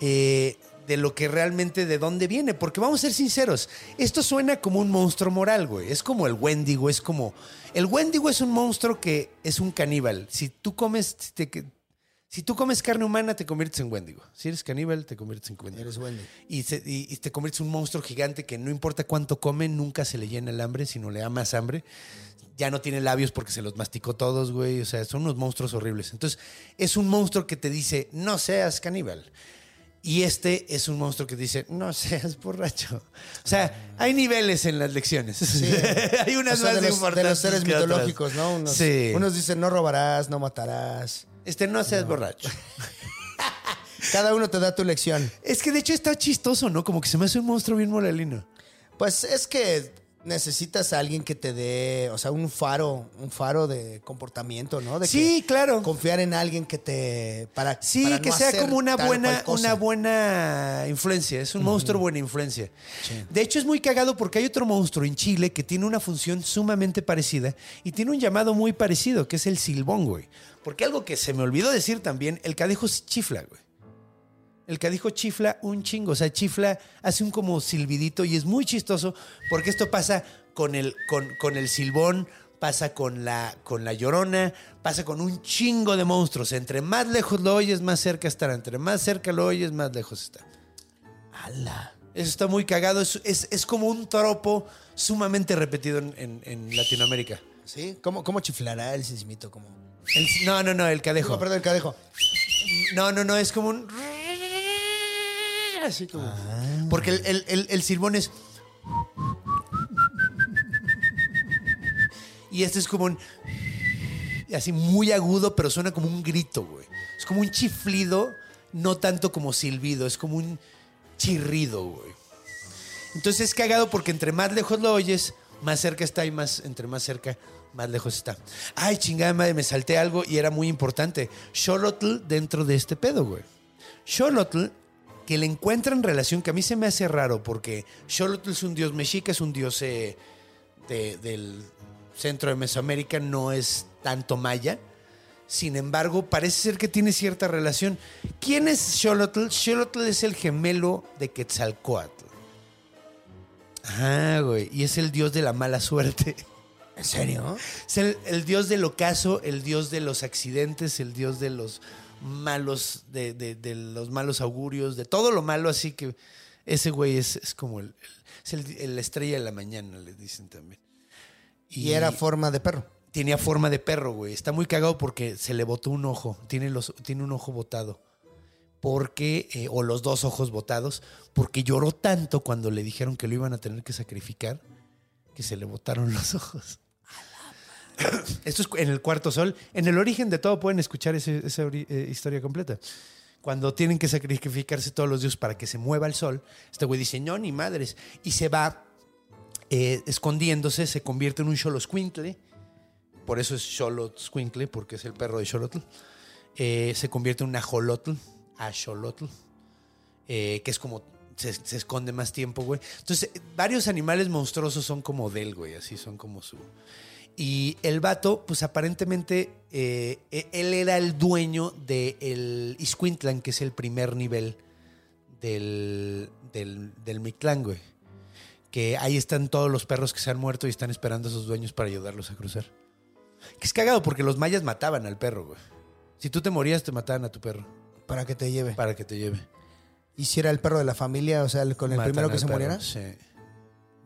eh, de lo que realmente de dónde viene. Porque vamos a ser sinceros, esto suena como un monstruo moral, güey. Es como el Wendigo, es como... El Wendigo es un monstruo que es un caníbal. Si tú comes... Si, te- si tú comes carne humana, te conviertes en Wendigo. Si eres caníbal, te conviertes en Wendigo. Eres. Y, se- y- y te conviertes en un monstruo gigante que no importa cuánto come, nunca se le llena el hambre, sino le da más hambre. Ya no tiene labios porque se los masticó todos, güey. O sea, son unos monstruos horribles. Entonces, es un monstruo que te dice, no seas caníbal. Y este es un monstruo que dice, no seas borracho. O sea, hay niveles en las lecciones. *laughs* hay unas O sea, más de los, de importantes. los seres que otras. mitológicos, ¿no? Unos, sí. unos dicen no robarás, no matarás. Este, no seas borracho. *laughs* Cada uno te da tu lección. Es que de hecho está chistoso, ¿no? Como que se me hace un monstruo bien moralino. Pues es que necesitas a alguien que te dé, o sea, un faro, un faro de comportamiento, ¿no? De Sí, que claro. Confiar en alguien que te para Sí, para que no sea como una buena, una buena influencia. Es un monstruo buena influencia. De hecho, es muy cagado porque hay otro monstruo en Chile que tiene una función sumamente parecida y tiene un llamado muy parecido, que es el silbón, güey. Porque algo que se me olvidó decir también, el cadejo chifla, güey. El cadijo chifla un chingo, o sea, chifla, hace un como silbidito y es muy chistoso porque esto pasa con el, con, con el silbón, pasa con la, con la llorona, pasa con un chingo de monstruos. Entre más lejos lo oyes, más cerca estará. Entre más cerca lo oyes, más lejos está. ¡Hala! Eso está muy cagado, es, es- es como un tropo sumamente repetido en, en- en Latinoamérica. ¿Sí? ¿Cómo, cómo chiflará el sismito? Como... El- no, no, no, el cadejo. No, perdón, el cadejo. No, no, no, es como un. Como. Porque el, el- el- el silbón es. Y este es como un. Así muy agudo, pero suena como un grito, güey. Es como un chiflido, no tanto como silbido, es como un chirrido, güey. Entonces es cagado porque entre más lejos lo oyes, más cerca está y más, entre más cerca, más lejos está. Ay, chingada madre, me salté algo y era muy importante. Xolotl dentro de este pedo, güey. Xolotl, que le encuentran relación, que a mí se me hace raro porque Xolotl es un dios mexica, es un dios eh, de- del centro de Mesoamérica, no es tanto maya. Sin embargo, parece ser que tiene cierta relación. ¿Quién es Xolotl? Xolotl es el gemelo de Quetzalcoatl. Ah, güey. Y es el dios de la mala suerte. ¿En serio? Es el, el dios del ocaso, el dios de los accidentes, el dios de los malos, de, de- de los malos augurios, de todo lo malo. Así que ese güey es, es como el, el- es el- el estrella de la mañana, le dicen también. Y, era forma de perro. tenía forma de perro, güey. Está muy cagado porque se le botó un ojo. Tiene, los, tiene un ojo botado. Porque, eh, o los dos ojos botados, porque lloró tanto cuando le dijeron que lo iban a tener que sacrificar, que se le botaron los *laughs* ojos. Esto es en el cuarto sol. En el origen de todo pueden escuchar esa eh, historia completa. Cuando tienen que sacrificarse todos los dioses para que se mueva el sol, este güey dice, no, ni madres. Y se va eh, escondiéndose, se convierte en un Xoloscuincle. Por eso es Xolotzcuincle, porque es el perro de Xolotl. Eh, se convierte en un ajolotl, axolotl, que es como se, se esconde más tiempo, güey. Entonces, varios animales monstruosos son como del, güey, así son como su. Y el vato, pues aparentemente, eh, e- él era el dueño del Iscuintlan, que es el primer nivel del, del, del Mictlán, güey. Que ahí están todos los perros que se han muerto y están esperando a sus dueños para ayudarlos a cruzar. Que es cagado porque los mayas mataban al perro, güey. Si tú te morías, te mataban a tu perro Para que te lleve. para que te lleve. ¿Y si era el perro de la familia, o sea, el- con el Matan primero que se perro, muriera? Sí.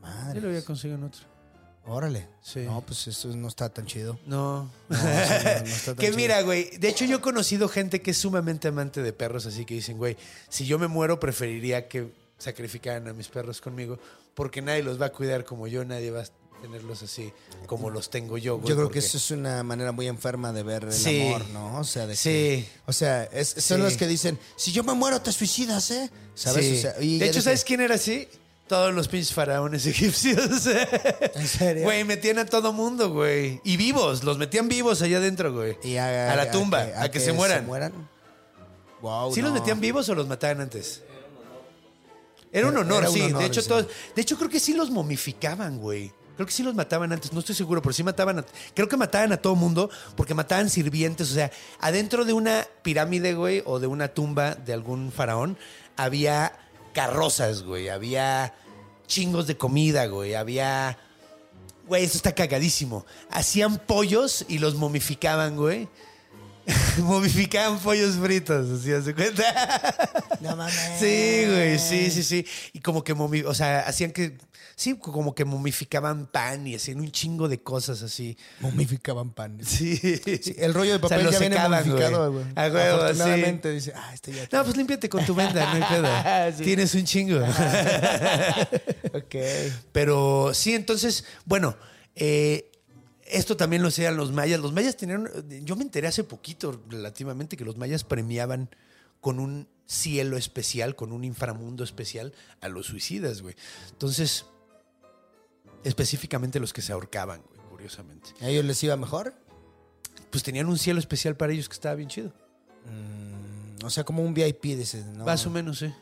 Madre. Yo lo había conseguido en otro. Órale. Sí. No, pues eso no está tan chido. No. No, sí, no, no *laughs* está tan que chido. mira, güey. De hecho, yo he conocido gente que es sumamente amante de perros, así que dicen, güey, si yo me muero, preferiría que sacrificaran a mis perros conmigo, porque nadie los va a cuidar como yo, nadie va a tenerlos así como los tengo yo, güey. Yo creo porque- que eso es una manera muy enferma de ver el Sí. amor, ¿no? O sea, de Sí. que- o sea, es- son Sí. los que dicen, si yo me muero te suicidas, ¿eh? ¿Sabes? Sí. O sea, y de hecho, ¿sabes quién era así? Todos los pinches faraones *laughs* egipcios. ¿En serio? Güey, metían a todo mundo, güey. Y vivos, los metían vivos allá adentro, güey. Y a, la tumba, que- a, que, se mueran. Wow, ¿Sí los metían vivos o los mataban antes? Era un Era- honor, era un sí. honor, de hecho, sí. todos. De hecho, creo que sí los momificaban, güey. Creo que sí los mataban antes, no estoy seguro, pero sí mataban a, Creo que mataban a todo mundo porque mataban sirvientes. O sea, adentro de una pirámide, güey, o de una tumba de algún faraón, había carrozas, güey. Había chingos de comida, güey. Había. Güey, esto está cagadísimo. Hacían pollos y los momificaban, güey. *laughs* momificaban pollos fritos, ¿así se cuenta? No mames. *laughs* Sí, güey, sí, sí, sí. Y como que, momi- o sea, hacían que, sí, como que momificaban pan y hacían un chingo de cosas así. Momificaban pan. Sí. Sí, el rollo de O sea, papel ya viene secaban, momificado, güey. A huevo, sí. Dice, ah, este ya. No, pues límpiate con tu venda, no hay pedo. *laughs* Sí. Tienes un chingo. *laughs* Ok. Pero sí, entonces, bueno, eh, esto también lo hacían los mayas. Los mayas tenían, yo me enteré hace poquito relativamente que los mayas premiaban con un cielo especial, con un inframundo especial a los suicidas, güey. Entonces, específicamente los que se ahorcaban, güey, curiosamente. ¿A ellos les iba mejor? Pues tenían un cielo especial para ellos que estaba bien chido. Mm, O sea, como un VIP, dices, ¿no? Más o menos, sí.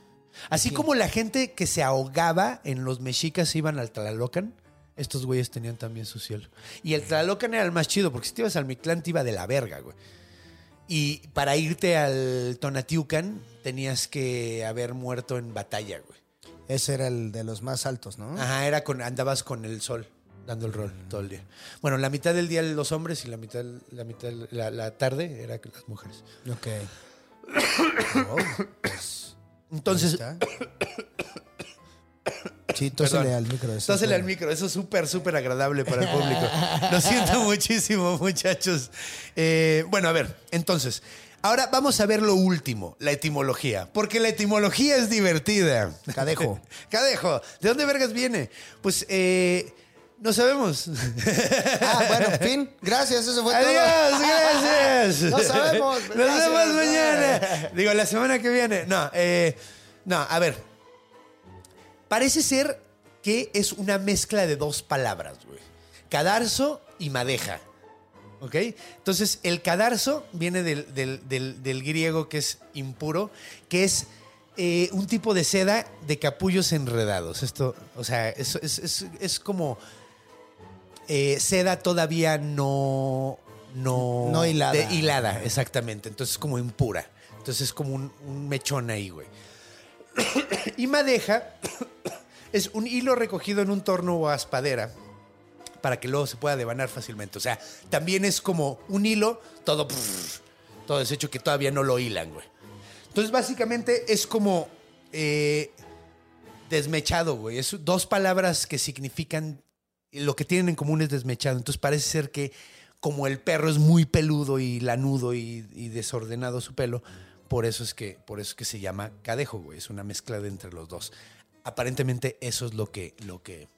Así como la gente que se ahogaba en los mexicas iban al Tlalocan, estos güeyes tenían también su cielo. Y el Tlalocan era el más chido, porque si te ibas al Mictlán te iba de la verga, güey. Y para irte al Tonatiucan tenías que haber muerto en batalla, güey. Ese era el de los más altos, ¿no? Ajá, era con, andabas con el sol, dando el rol todo el día. Bueno, la mitad del día los hombres y la mitad, la mitad, la, la tarde era las mujeres. Ok. *coughs* Oh, pues, Entonces. Sí, tósele al micro. eso Tósele al micro, eso es súper, súper agradable para el público. Lo siento *laughs* muchísimo, muchachos. Eh, bueno, a ver, entonces, ahora vamos a ver lo último, la etimología, porque la etimología es divertida. Cadejo. *laughs* Cadejo, ¿de dónde vergas viene? Pues, eh, no sabemos. *laughs* Ah, bueno, fin. Gracias, eso fue Adiós, todo. gracias. *laughs* No sabemos. Nos Gracias. vemos mañana. Digo, la semana que viene. No, eh, no, a ver. Parece ser que es una mezcla de dos palabras, güey. Cadarzo y madeja. ¿Ok? Entonces, el cadarzo viene del, del- del- del griego que es impuro, que es eh, un tipo de seda de capullos enredados. Esto, o sea, es, es- es- es como eh, seda todavía no. No, No hilada. de- hilada, exactamente. Entonces es como impura. Entonces es como un, un mechón ahí, güey. *coughs* y madeja *coughs* es un hilo recogido en un torno o aspadera para que luego se pueda devanar fácilmente. O sea, también es como un hilo, todo, todo deshecho que todavía no lo hilan, güey. Entonces, básicamente es como eh, desmechado, güey. Es dos palabras que significan lo que tienen en común es desmechado. Entonces parece ser que como el perro es muy peludo y lanudo y, y desordenado su pelo, por eso es que por eso es que se llama cadejo, güey. Es una mezcla de entre los dos. Aparentemente eso es lo que lo que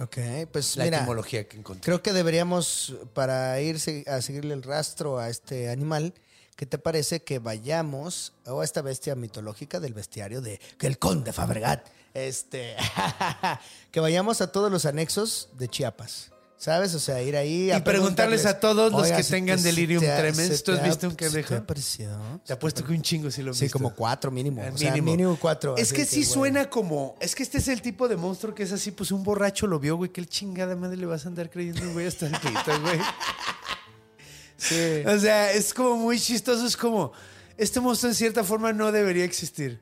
Ok, pues la mira, etimología que encontré. creo que deberíamos, para ir a seguirle el rastro a este animal, ¿qué te parece que vayamos a esta bestia mitológica del bestiario de que el conde Fabregat, este, *laughs* que vayamos a todos los anexos de Chiapas? ¿Sabes? O sea, ir ahí Y preguntarles a todos los que ¿se tengan te- delirium te tremens, ¿tú has visto un se te parecido? Te apuesto que un chingo sí lo Sí, visto. como cuatro mínimo. Eh, O sea, mínimo, cuatro. Es que sí suena como. Es que este es el tipo de monstruo que es así, pues un borracho lo vio, güey. ¿Qué chingada madre le vas a andar creyendo, güey, hasta el pito, güey? *laughs* Sí. O sea, es como muy chistoso. Es como. Este monstruo en cierta forma no debería existir.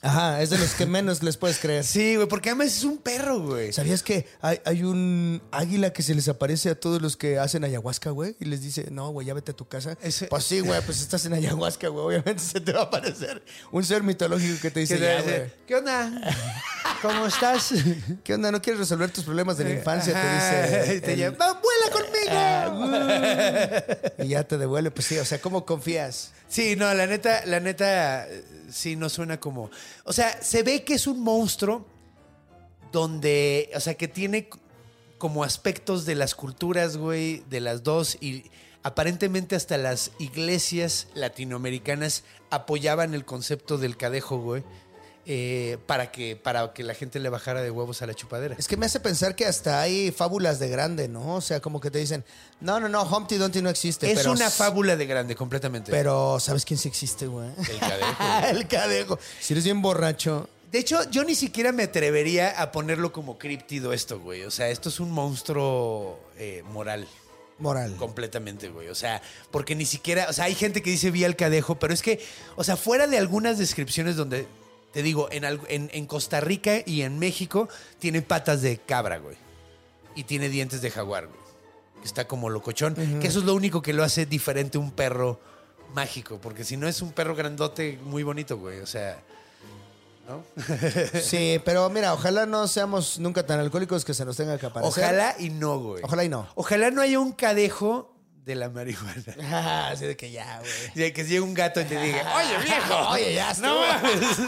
Ajá, es de los que menos les puedes creer. Sí, güey, porque además es un perro, güey. ¿Sabías que hay, hay un águila que se les aparece a todos los que hacen ayahuasca, güey? Y les dice, no, güey, ya vete a tu casa. Ese- Pues sí, güey, pues estás en ayahuasca, güey. Obviamente se te va a aparecer un ser mitológico que te dice, ya, güey. ¿Qué onda? ¿Cómo estás? *laughs* ¿Qué onda? ¿No quieres resolver tus problemas de la infancia? Ajá, te dice. y te el- llama, "Va, vuela conmigo. *laughs* y ya te devuelve. Pues sí, o sea, ¿cómo confías? Sí, no, la neta, la neta, sí, no suena como. O sea, se ve que es un monstruo donde, o sea, que tiene como aspectos de las culturas, güey, de las dos, y aparentemente hasta las iglesias latinoamericanas apoyaban el concepto del cadejo, güey, eh, para, que, para que la gente le bajara de huevos a la chupadera. Es que me hace pensar que hasta hay fábulas de grande, ¿no? O sea, como que te dicen, no, no, no, Humpty Dumpty no existe. Es pero una fábula de grande, completamente. Pero, ¿sabes quién sí existe, güey? el cadejo. *laughs* el cadejo. Si eres bien borracho. De hecho, yo ni siquiera me atrevería a ponerlo como críptido esto, güey. O sea, esto es un monstruo eh, moral. Moral. Completamente, güey. O sea, porque ni siquiera. O sea, hay gente que dice vi al cadejo, pero es que, o sea, fuera de algunas descripciones donde. Te digo, en, en, en Costa Rica y en México tiene patas de cabra, güey. Y tiene dientes de jaguar, güey. Está como locochón. Que eso es lo único que lo hace diferente un perro mágico. Porque si no es un perro grandote muy bonito, güey. O sea. ¿No? *laughs* Sí, pero mira, ojalá no seamos nunca tan alcohólicos que se nos tenga que aparecer. Ojalá y no, güey. Ojalá y no. Ojalá no haya un cadejo de la marihuana. *laughs* Ah, Así de que ya, güey. De que llegue un gato y te diga, *laughs* oye viejo, *laughs* Oye, ya estuvo. no mames.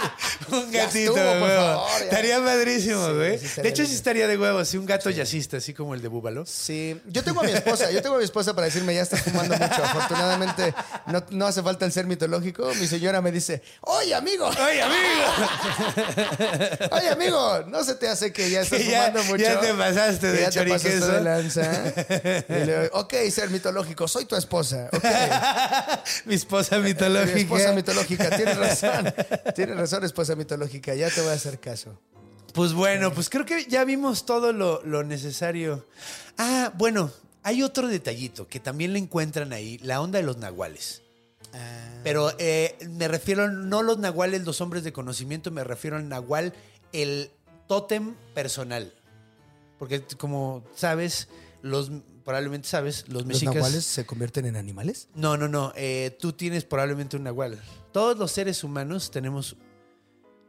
un Ya gatito, estuvo, por güey. favor, ya. Estaría padrísimo, Sí, güey. sí de hecho, sí estaría de huevo, así un gato yacista, así como el de Búbalo. Sí, yo tengo a mi esposa, yo tengo a mi esposa para decirme, ya estás fumando mucho. Afortunadamente, no, no hace falta el ser mitológico. Mi señora me dice, oye, amigo, Oye, amigo. oye, amigo, no se te hace que ya estás Que ya- fumando mucho. ya te pasaste de Que ya te pasaste choriqueso. de lanza. Ok, ser mitológico, soy tu esposa. Ok. *laughs* Mi esposa mitológica. Mi esposa mitológica, tienes razón. Tienes razón, esposa mitológica, ya te voy a hacer caso. Pues bueno, pues creo que ya vimos todo lo, lo necesario. Ah, bueno, hay otro detallito que también le encuentran ahí, la onda de los nahuales. Pero eh, me refiero no los nahuales, los hombres de conocimiento, me refiero al nahual, el tótem personal. Porque como sabes, los probablemente sabes, los ¿Los mexicas... nahuales se convierten en animales? No, no, no. eh, tú tienes probablemente un nahual. Todos los seres humanos tenemos.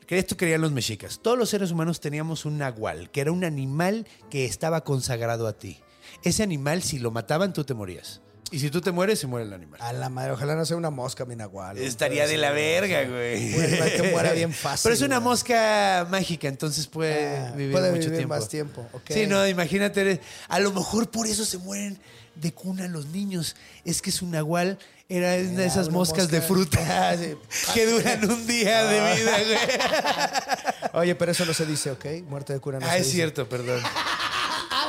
Esto querían los mexicas. Todos los seres humanos teníamos un nahual, que era un animal que estaba consagrado a ti. Ese animal, si lo mataban, tú te morías. Y si tú te mueres, se muere el animal. A la madre, ojalá no sea una mosca, mi nahual. Estaría de la verga, güey. Que muera bien fácil. *laughs* Pero es una güey. mosca mágica, entonces puede Ah, vivir puede mucho vivir tiempo. más tiempo. Sí, no, imagínate. eres- A lo mejor por eso se mueren de cuna los niños. Es que su nahual era una de esas una moscas de fruta *laughs* Ah, sí. *laughs* que duran un día de vida, güey. Oye, pero eso no se dice, ¿ok? Muerte de cura no Ah, se es dice. cierto, perdón.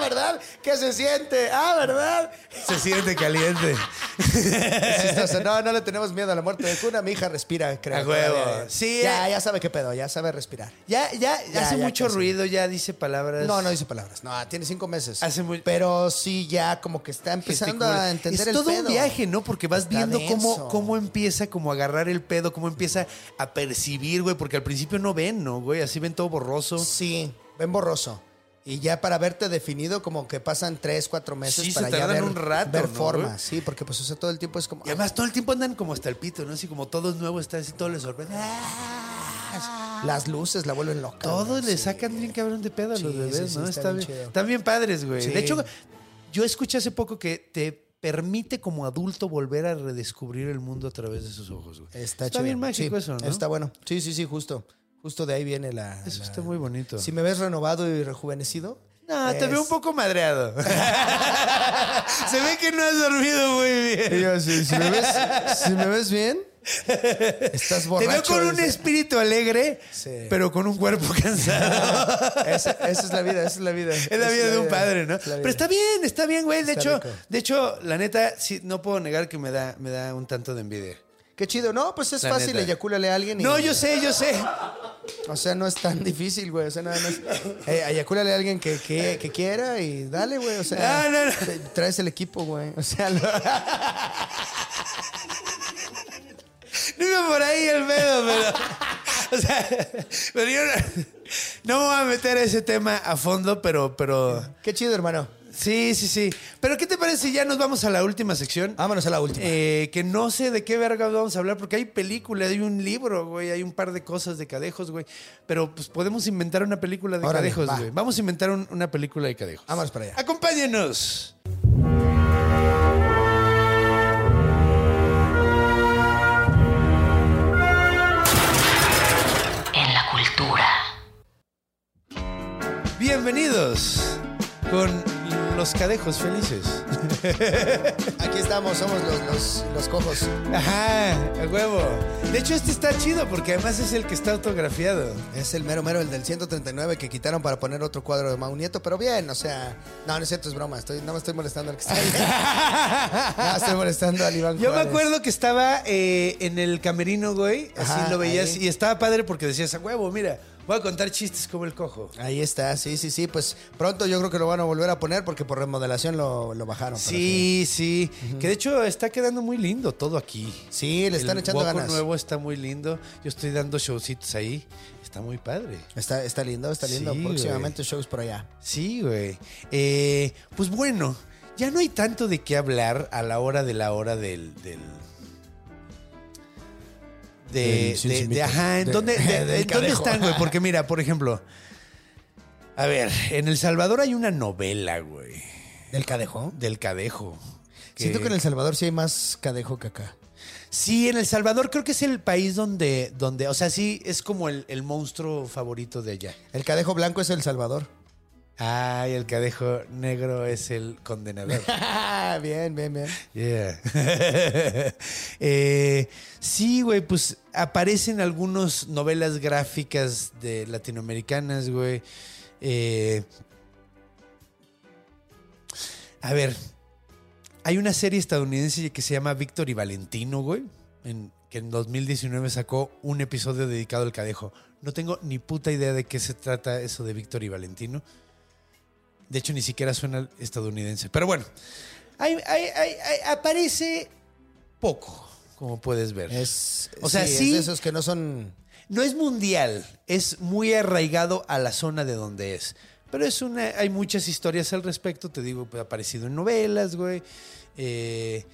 ¿Verdad? ¿Qué se siente? Ah, ¿verdad? Se siente caliente. No, no le tenemos miedo a la muerte de cuna. Mi hija respira, creo. A huevo. todavía. Sí, Ya, eh. ya sabe qué pedo, ya sabe respirar. Ya, ya, Ya, hace ya mucho casi. ruido, ya dice palabras. No, no dice palabras. No, tiene cinco meses. Hace muy- Pero sí, ya como que está empezando gesticula. a entender es el todo pedo. un viaje, ¿no? Porque vas Está viendo cómo, cómo empieza como a agarrar el pedo, cómo empieza a percibir, güey, porque al principio no ven, ¿no, güey? Así ven todo borroso. Sí, ven borroso. Y ya para verte definido, como que pasan tres, cuatro meses Sí, se para ya ver, un rato, ver ¿no, forma. güey? Sí, porque pues o sea, todo el tiempo es como... Y además todo el tiempo andan como hasta el pito, ¿no? Así como todo es nuevo, está así, todo les sorprende. "Ah", Las luces la vuelven loca. Todos güey, le sí. sacan bien cabrón de pedo a Sí, los bebés, ¿no? está Está bien bien, están bien padres, güey. De hecho, yo escuché hace poco que te permite como adulto volver a redescubrir el mundo a través de sus ojos, güey. Está, Está bien mágico eso, ¿no? Está bueno. Sí, sí, sí, justo. Justo de ahí viene la... Eso la- está muy bonito. Si me ves renovado y rejuvenecido, No, te veo un poco madreado. *laughs* Se ve que no has dormido muy bien. yo, si, si me ves, si me ves bien, estás Te borracho. veo con un espíritu alegre, Sí. pero con un cuerpo *laughs* cansado. Esa, esa es la vida, esa es la vida. Es la vida de un padre, ¿no? Pero está bien, está bien, güey. De Está hecho, rico. de hecho, la neta, sí, no puedo negar que me da, me da un tanto de envidia. Qué chido. No, pues es La fácil, neta. eyacúlale a alguien. y- No, yo sé, yo sé. O sea, no es tan difícil, güey. O sea, nada más. Eh, eyacúlale a alguien que, que, que quiera y dale, güey. O sea, No, no, no. te- traes el equipo, güey. O sea, lo- No iba por ahí el pedo, pero. O sea, pero yo no, no me voy a meter a ese tema a fondo, pero, pero. qué chido, hermano. Sí, sí, sí. Pero ¿qué te parece si ya nos vamos a la última sección? Vámonos a la última. Eh, que no sé de qué verga vamos a hablar, porque hay película, hay un libro, güey, hay un par de cosas de cadejos, güey. Pero pues podemos inventar una película de Órale, cadejos, va. güey. Vamos a inventar un- una película de cadejos. Vámonos para allá. Acompáñenos. En la cultura. Bienvenidos con los cadejos felices. *laughs* Aquí estamos, somos los, los, los cojos. Ajá, a huevo. De hecho, este está chido porque además es el que está autografiado. Es el mero mero, el del 139 que quitaron para poner otro cuadro de Mau Nieto, pero bien, o sea, no, no es cierto, es broma, estoy, no me estoy molestando al que está ahí. *laughs* No, estoy molestando al Iván Yo me acuerdo que estaba eh, en el camerino, güey. Así Ajá, lo veías. ahí. Y estaba padre porque decías, a huevo, mira, voy a contar chistes como el cojo. Ahí está, sí, sí, sí, pues pronto yo creo que lo van a volver a poner porque por remodelación lo, lo bajaron. Sí, sí. Que de hecho está quedando muy lindo todo aquí. Sí, le están el echando ganas. nuevo está muy lindo. Yo estoy dando showcitos ahí. Está muy padre. Está, está lindo, está lindo. Sí, Próximamente shows por allá. Sí, güey. Eh, pues bueno, ya no hay tanto de qué hablar a la hora de la hora del. del de, de- de- ajá, ¿en De- dónde, de- *laughs* ¿dónde están, güey? Porque mira, por ejemplo, a ver, en El Salvador hay una novela, güey, ¿Del cadejo? del Cadejo. Siento que en El Salvador sí hay más cadejo que acá. Sí, en El Salvador creo que es el país donde, donde o sea, sí, es como el, el monstruo favorito de allá. El cadejo blanco es El Salvador. Ay, el Cadejo negro es el condenador. *laughs* bien, bien, bien. Yeah. *laughs* Eh, sí, güey, pues aparecen algunas novelas gráficas de latinoamericanas, güey. Eh, a ver, hay una serie estadounidense que se llama Víctor y Valentino, güey, en- que en 2019 sacó un episodio dedicado al cadejo. No tengo ni puta idea de qué se trata eso de Víctor y Valentino. De hecho, ni siquiera suena estadounidense. Pero bueno, hay- hay- hay- aparece poco, como puedes ver. Es, O sea, sí, sí. Es de esos que no son. No es mundial, es muy arraigado a la zona de donde es. Pero es una, hay muchas historias al respecto, te digo, pues, ha aparecido en novelas, güey. Eh,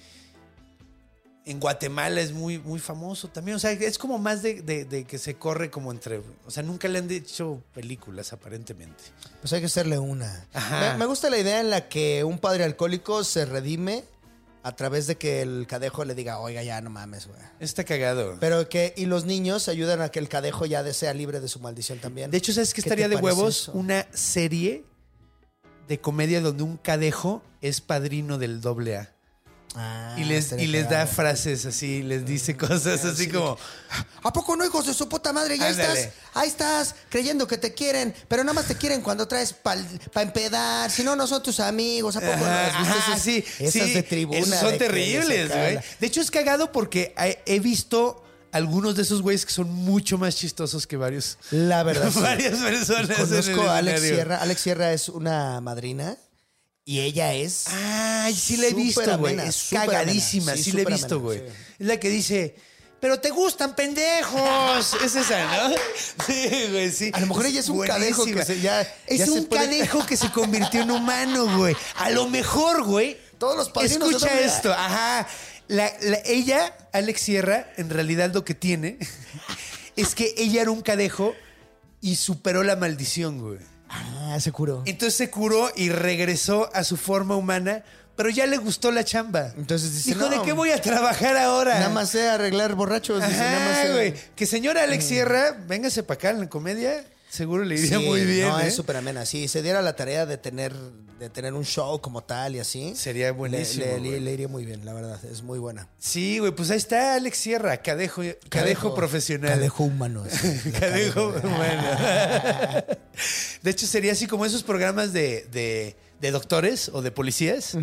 en Guatemala es muy, muy famoso también. O sea, es como más de, de- de que se corre como entre. O sea, nunca le han hecho películas, aparentemente. Pues hay que hacerle una. Ajá. Me, me gusta la idea en la que un padre alcohólico se redime a través de que el cadejo le diga, oiga, ya no mames, güey. Está cagado. Pero que, y los niños ayudan a que el cadejo ya sea libre de su maldición también. De hecho, ¿sabes qué ¿Qué estaría de huevos? eso? Una serie de comedia donde un cadejo es padrino del doble A. Ah, Y les, y les da frases así, les dice cosas así sí. como. ¿A poco no, hijos de su puta madre? Ya Ándale. estás, ahí estás, creyendo que te quieren, pero nada más te quieren cuando traes para empedar, si no, no son tus amigos, ¿a poco no? Ajá, ¿Has visto ajá, sí, esas sí, de tribuna? esos son de terribles, güey. De hecho, es cagado porque he, visto algunos de esos güeyes que son mucho más chistosos que varios. La verdad. *laughs* sí. varias personas. Conozco a Alex. Sierra. Alex Sierra es una madrina y ella es. Ay, sí la he visto, güey. Es cagadísima, sí, Sí, la he visto, güey. sí. Es la que dice, pero te gustan, pendejos. *laughs* es esa, ¿no? Sí, güey, sí. A lo mejor ella es un cadejo que buenísima. se- ya- Es ya se un puede- cadejo que se convirtió en humano, güey. A lo mejor, güey. Todos los padrinos Escucha esto, ajá. La- la- ella, Alex Sierra, en realidad lo que tiene *laughs* es que ella era un cadejo y superó la maldición, güey. Ah, se curó. Entonces se curó y regresó a su forma humana, pero ya le gustó la chamba. Entonces dice, Dijo, "No, ¿de qué voy a trabajar ahora? Nada más sé arreglar borrachos. dice, nada más sé- güey. Que señora Alex Sierra, véngase para acá en la comedia. Seguro le iría Sí, muy bien. No, ¿eh? es súper amena. Si se diera la tarea de tener, de tener un show como tal y así. Sería buenísimo, Le, le- iría muy bien, la verdad. Es muy buena. Sí, güey, pues ahí está Alex Sierra, cadejo, cadejo, profesional. Cadejo humano. sí. *laughs* Cadejo, bueno. *laughs* De hecho, sería así como esos programas de, de- de doctores o de policías.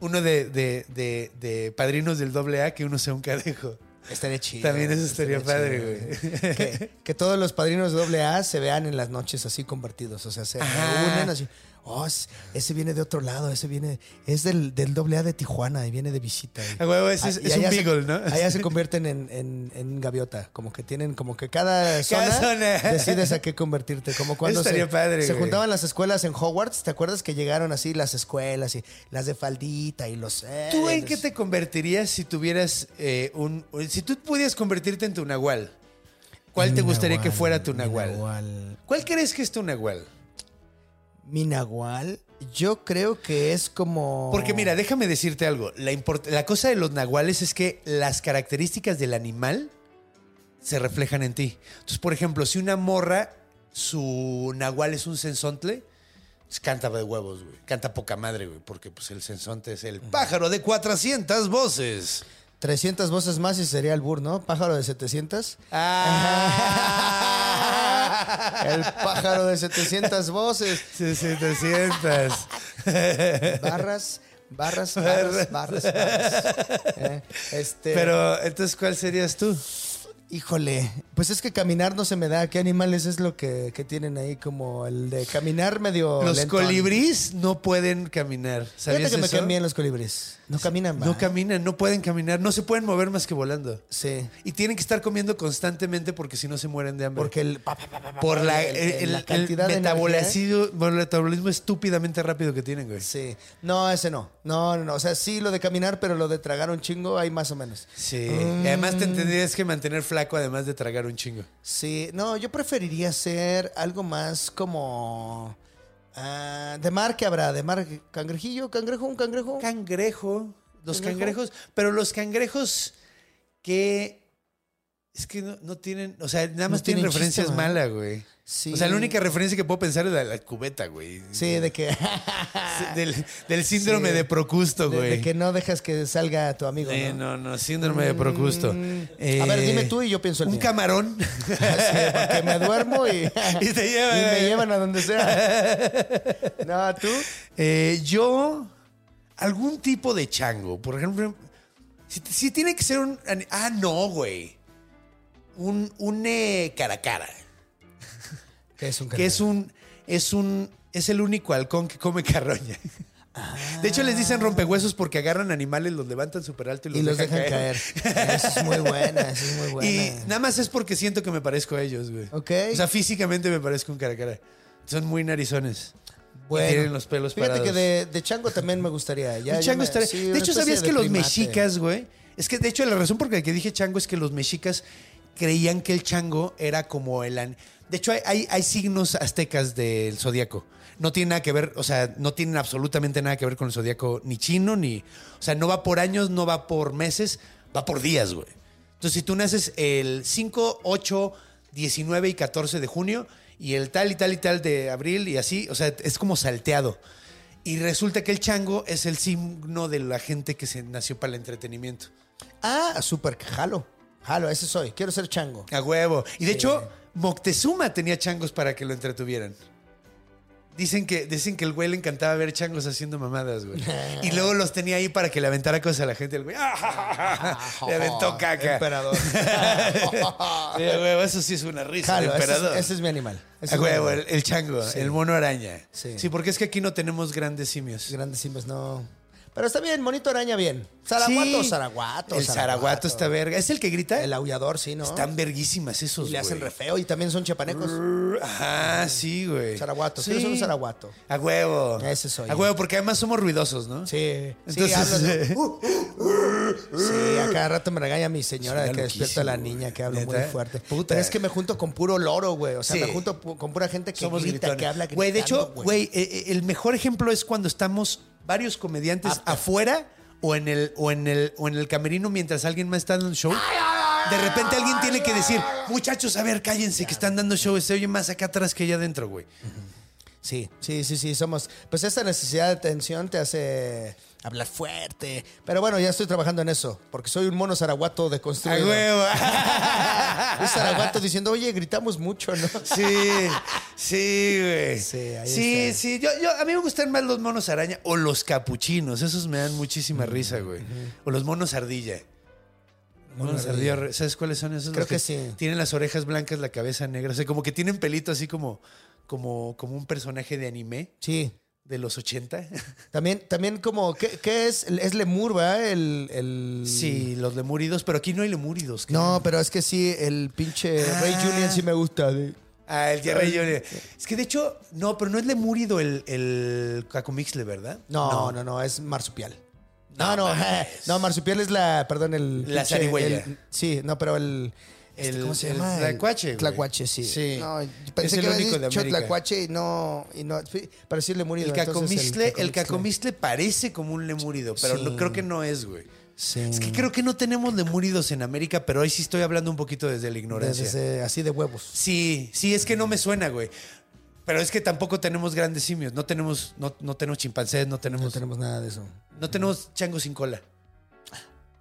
Uno de, de- de- de padrinos del doble A, que uno sea un cadejo. Estaría chido. También eso estaría padre, güey. Que, que todos los padrinos de doble A se vean en las noches así convertidos. O sea, se Ajá. reúnen así. Oh, es- ese viene de otro lado, ese viene, es del, del doble A de Tijuana y viene de visita. Y- A huevo, ese es- y es un allá se- beagle, ¿no? Allá se *laughs* convierten en, en- en gaviota, como que tienen, como que cada zona, Cada zona. decides a qué convertirte. Como cuando se, padre, se juntaban las escuelas en Hogwarts, ¿te acuerdas que llegaron así las escuelas y las de faldita y los... eh, ¿Tú en los- qué te convertirías si tuvieras eh, un... Si tú pudieras convertirte en tu nahual, ¿cuál te gustaría que fuera tu nahual? nahual. ¿Cuál crees que es tu nahual? Mi nahual, yo creo que es como. Porque mira, déjame decirte algo. La, la cosa de los nahuales es que las características del animal se reflejan en ti. Entonces, por ejemplo, si una morra, su nahual es un sensontle, pues canta de huevos, güey. Canta poca madre, güey, porque pues el sensonte es el pájaro de 400 voces. 300 voces más y sería el bur, ¿no? Pájaro de 700. Ah. *laughs* El pájaro de 700 voces. Sí, 700. *laughs* Barras, barras, barras, barras. barras. Eh, Este, Pero, entonces, ¿cuál serías tú? Híjole, pues es que caminar no se me da. ¿Qué animales es lo que, que tienen ahí? Como el de caminar medio. Los lentón. colibríes no pueden caminar. Fíjate ¿Sabías que me eso? bien los colibríes. No caminan, va. No caminan, no pueden caminar, no se pueden mover más que volando. Sí. Y tienen que estar comiendo constantemente porque si no se mueren de hambre. Porque el. pa, por la, el- el, el- la el cantidad de metabolismo, metabolismo estúpidamente rápido que tienen, güey. Sí. No, ese no. No, no, no. O sea, sí lo de caminar, pero lo de tragar un chingo, hay más o menos. Sí. Y además te tendrías que mantener flaco además de tragar un chingo. Sí. No, yo preferiría ser algo más como. Ah, de mar que habrá, de mar. Cangrejillo, cangrejo, un cangrejo. Cangrejo. Los ¿Cangrejo? cangrejos. Pero los cangrejos que. Es que no, no tienen. O sea, nada más tienen, tienen referencias malas, güey. Sí. O sea, la única referencia que puedo pensar es la cubeta, güey. Sí, de que. *laughs* Del, del síndrome Sí. de Procusto, güey. de que no dejas que salga tu amigo. Eh, ¿no? no, no, síndrome de Procusto. Eh, A ver, dime tú y yo pienso el Un mío. camarón. *laughs* Sí, porque me duermo y, *laughs* Y te llevan, y me llevan a donde sea. No, tú. Eh, yo, algún tipo de chango. Por ejemplo, si, si tiene que ser un. Ah, no, güey. Un, un eh, caracara. Que es un Que es un. Es un. Es el único halcón que come carroña. De hecho, les dicen rompehuesos porque agarran animales, los levantan súper alto y los, Y los dejan, dejan caer. Eso es muy buena, eso es muy buena. Y nada más es porque siento que me parezco a ellos, güey. Ok. O sea, físicamente me parezco un caracara. Son muy narizones. Bueno, tienen los pelos Fíjate parados. que de, de chango también me gustaría. Ya, ya chango me- estaría- sí, de hecho, ¿sabías de que los mexicas, güey? Es que, de hecho, la razón por la que dije chango es que los mexicas creían que el chango era como el... an- De hecho, hay, hay, signos aztecas del zodiaco. No tiene nada que ver, o sea, no tienen absolutamente nada que ver con el zodiaco ni chino, ni... O sea, no va por años, no va por meses, va por días, güey. Entonces, si tú naces el 5, 8, 19 y 14 de junio y el tal y tal y tal de abril y así, o sea, es como salteado. Y resulta que el chango es el signo de la gente que se nació para el entretenimiento. Ah, súper, jalo. Jalo, ese soy. Quiero ser chango. A huevo. Y de hecho, Moctezuma tenía changos para que lo entretuvieran. Dicen que, dicen que el güey le encantaba ver changos haciendo mamadas, güey. Y luego los tenía ahí para que le aventara cosas a la gente. El güey ¡ah! *laughs* le aventó *laughs* caca. Emperador. *laughs* Sí, eso sí es una risa. el Jalo, ese es, emperador. ese es mi animal. Ese A es mi huevo, animal. el, el chango, Sí. el mono araña. Sí. sí, porque es que aquí no tenemos grandes simios. Grandes simbas, no. Pero está bien, monito araña, bien. Zaraguato, Sí. zaraguato. El zaraguato está verga. ¿Es el que grita? El aullador, sí, ¿no? Están verguísimas esos, y le hacen güey. re feo y también son chapanecos. Ajá, sí, güey. Zaraguato. Sí. ¿Quieres un zaraguato? A huevo. Ese soy. A huevo, porque además somos ruidosos, ¿no? Sí. Entonces, sí, eh, *laughs* Uh, uh, sí, a cada rato me regaña mi señora de que despierta a la niña que habla muy fuerte. Puta. Pero es que me junto con puro loro, güey. O sea, Sí. me junto con pura gente que somos grita, gritones. que habla gritando, Güey, de hecho, güey, eh, eh, el mejor ejemplo es cuando estamos varios comediantes After. afuera o en el o en el o en el camerino mientras alguien más está dando un show. de repente alguien tiene que decir, muchachos, a ver, cállense, que están dando show, se oye más acá atrás que allá adentro, güey. Sí, sí, sí, sí, somos. Pues esa necesidad de atención te hace hablar fuerte. Pero bueno, ya estoy trabajando en eso, porque soy un mono zaraguato de A construido. huevo. *laughs* Un zaraguato diciendo, oye, gritamos mucho, ¿no? Sí, sí, güey. Sí, ahí sí, está. sí. Yo, yo- a mí me gustan más los monos araña o los capuchinos. Esos me dan muchísima risa, güey. O los monos ardilla. Monos ardilla. ¿Sabes cuáles son esos? Creo Los que sí. Tienen las orejas blancas, la cabeza negra. O sea, como que tienen pelito así como, como, como un personaje de anime Sí. de los 80. *laughs* También, también como, ¿qué, qué es? Es lemur, ¿verdad? El, el... Sí, los lemúridos, pero aquí no hay lemúridos. No, pero es que sí, el pinche Ray Ah. Julian sí me gusta. de- Ah, el Jerry Junior. Es que de hecho, no, pero no es lemúrido el, el cacomixle, ¿verdad? No, no, no, es marsupial. No, No no, *laughs* marsupial es la, perdón, el... La zarigüeya. el- Sí, no, pero el... este, El- ¿Cómo se el llama? tlacuache, güey. Tlacuache, sí. Sí. No, Es pensé el que había único de América. tlacuache y no, y no, sí lemurido. El cacomixle, el cacomixle parece como un lemúrido, pero Sí. no, creo que no es, güey. Sí. Es que creo que no tenemos lemúridos en América, pero hoy sí estoy hablando un poquito desde la ignorancia. Desde- así de huevos. Sí, sí, es que no me suena, güey. Pero es que tampoco tenemos grandes simios. No tenemos, no, no tenemos chimpancés, no tenemos, No tenemos nada de eso. no tenemos changos sin cola.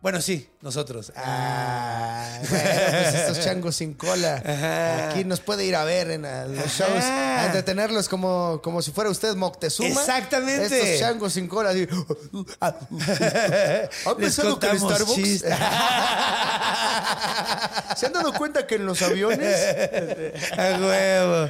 Bueno, sí, nosotros. Ah, bueno, pues estos changos sin cola. *laughs* Ajá. Aquí nos puede ir a ver en a los Ajá. shows, a entretenerlos como, como si fuera usted Moctezuma. Exactamente. Estos changos sin cola. así. *laughs* ¿Ha Les pensado que en Starbucks? *laughs* ¿Se han dado cuenta que en los aviones? A huevo,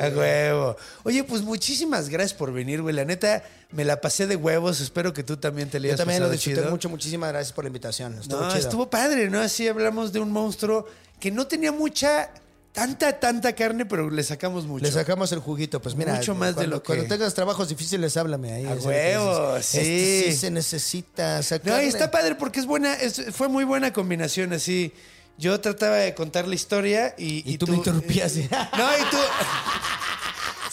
a huevo. Oye, pues muchísimas gracias por venir, güey. La neta, me la pasé de huevos. Espero que tú también te le Yo también lo disfruté chido. mucho. Muchísimas gracias por la invitación. Estuvo No, chido. estuvo padre, ¿no? Así hablamos de un monstruo que no tenía mucha, tanta, tanta carne, pero le sacamos mucho. Le sacamos el juguito, pues mira. Mucho más de lo que- Cuando tengas trabajos difíciles, háblame ahí. A es lo que huevo, dices. sí. Este sí se necesita No, sacar. y está padre porque es buena, es- fue muy buena combinación así. Yo trataba de contar la historia y... Y tú me interrumpías. *laughs* No, y tú...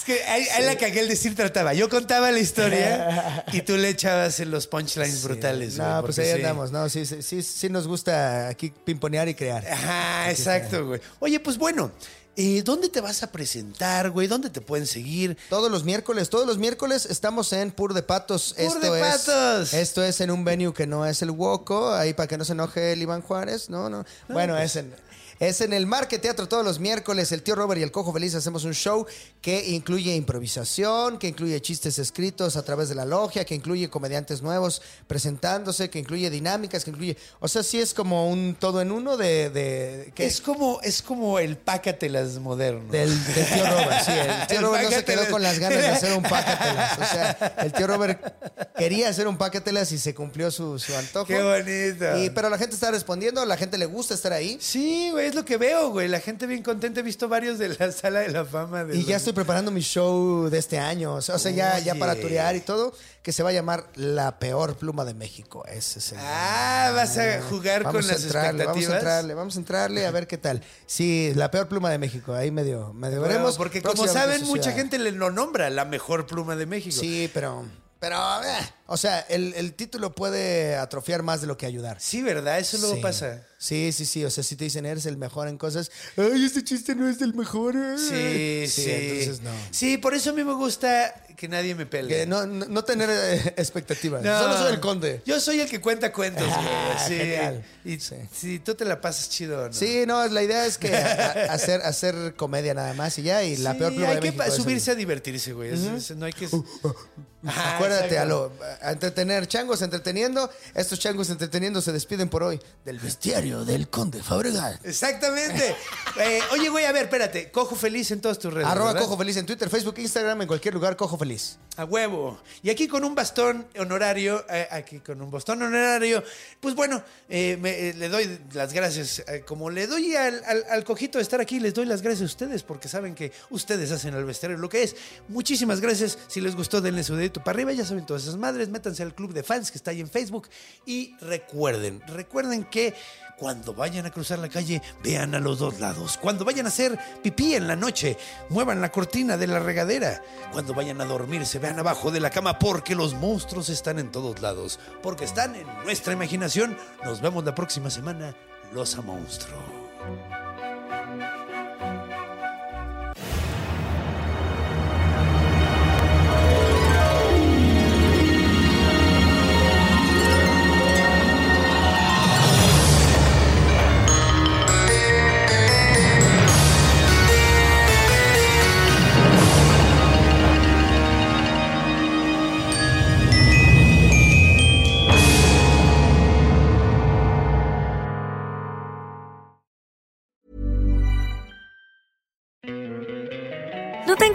Es que ahí, ahí la cagué el decir trataba. Yo contaba la historia *laughs* y tú le echabas en los punchlines brutales. No, güey, pues porque ahí sí. andamos. No, sí, sí, sí, sí nos gusta aquí pimponear y crear. Ajá, exacto, güey. Oye, pues bueno, eh, ¿dónde te vas a presentar, güey? ¿Dónde te pueden seguir? Todos los miércoles, todos los miércoles estamos en Pur de Patos. Pur esto de es, Patos. Esto es en un venue que no es el Woco, ahí para que no se enoje el Iván Juárez. No, no. Bueno, pues. es en. Es en el Market Teatro todos los miércoles. El tío Robert y el Cojo Feliz hacemos un show que incluye improvisación, que incluye chistes escritos a través de la logia, que incluye comediantes nuevos presentándose, que incluye dinámicas, que incluye. O sea, sí es como un todo en uno de. Es como, es como el pácatelas moderno. Del, del tío Robert, sí. El *laughs* tío El Robert no se quedó con las ganas de hacer un *laughs* pácatelas. O sea, el tío Robert quería hacer un pácatelas y se cumplió su, su antojo. Qué bonito. Y, pero la gente está respondiendo, la gente le gusta estar ahí. Sí, güey, es lo que veo, güey. La gente bien contenta. He visto varios de la sala de la fama. De Y ya los- estoy preparando mi show de este año. O sea, o sea, ya, ya para turear y todo, que se va a llamar La Peor Pluma de México. Ese es el Ah, vas a jugar Vamos con a las entrarle, expectativas. Vamos a entrarle, vamos a entrarle a ver qué tal. Sí, La Peor Pluma de México. Ahí medio, medio Bueno, veremos. porque como saben, mucha gente le lo nombra la mejor pluma de México. Sí, pero. Pero, eh, o sea, el, el título puede atrofiar más de lo que ayudar. Sí, ¿verdad? Eso luego Sí. pasa. Sí, sí, sí. O sea, si te dicen eres el mejor en cosas, ay, este chiste no es del mejor. eh". Sí, sí. Entonces, no. Sí, por eso a mí me gusta que nadie me pele. Que no, no, no tener eh, expectativas. No. Solo soy el conde. Yo soy el que cuenta cuentos, güey. Ah, Sí. genial. Y Sí. si tú te la pasas chido, ¿no? Sí, no, la idea es que a- a- hacer, hacer comedia nada más y ya. Y la Sí, peor pluma hay de que México el- subirse a divertirse, güey. Es- es- no hay que. Ajá, Acuérdate, a, lo, a entretener. Changos entreteniendo. Estos changos entreteniendo se despiden por hoy del bestiario del conde Fabregat. Exactamente. *laughs* Eh, oye, güey, a ver, espérate. Cojo feliz en todas tus redes. Arroba ¿verdad? Cojo Feliz en Twitter, Facebook, Instagram, en cualquier lugar, Cojo Feliz. A huevo. Y aquí con un bastón honorario, eh, aquí con un bastón honorario, pues bueno, eh, me- le doy las gracias. como le doy al, al- al cojito de estar aquí, les doy las gracias a ustedes porque saben que ustedes hacen al bestiario lo que es. Muchísimas gracias. Si les gustó, denle su dedito para arriba. Ya saben todas esas madres. Métanse al club de fans que está ahí en Facebook. Y recuerden, recuerden que cuando vayan a cruzar la calle, vean a los dos lados. Cuando vayan a hacer pipí en la noche, muevan la cortina de la regadera. Cuando vayan a dormir, se vean abajo de la cama porque los monstruos están en todos lados. Porque están en nuestra imaginación. Nos vemos la próxima semana. fabulosa monstruo.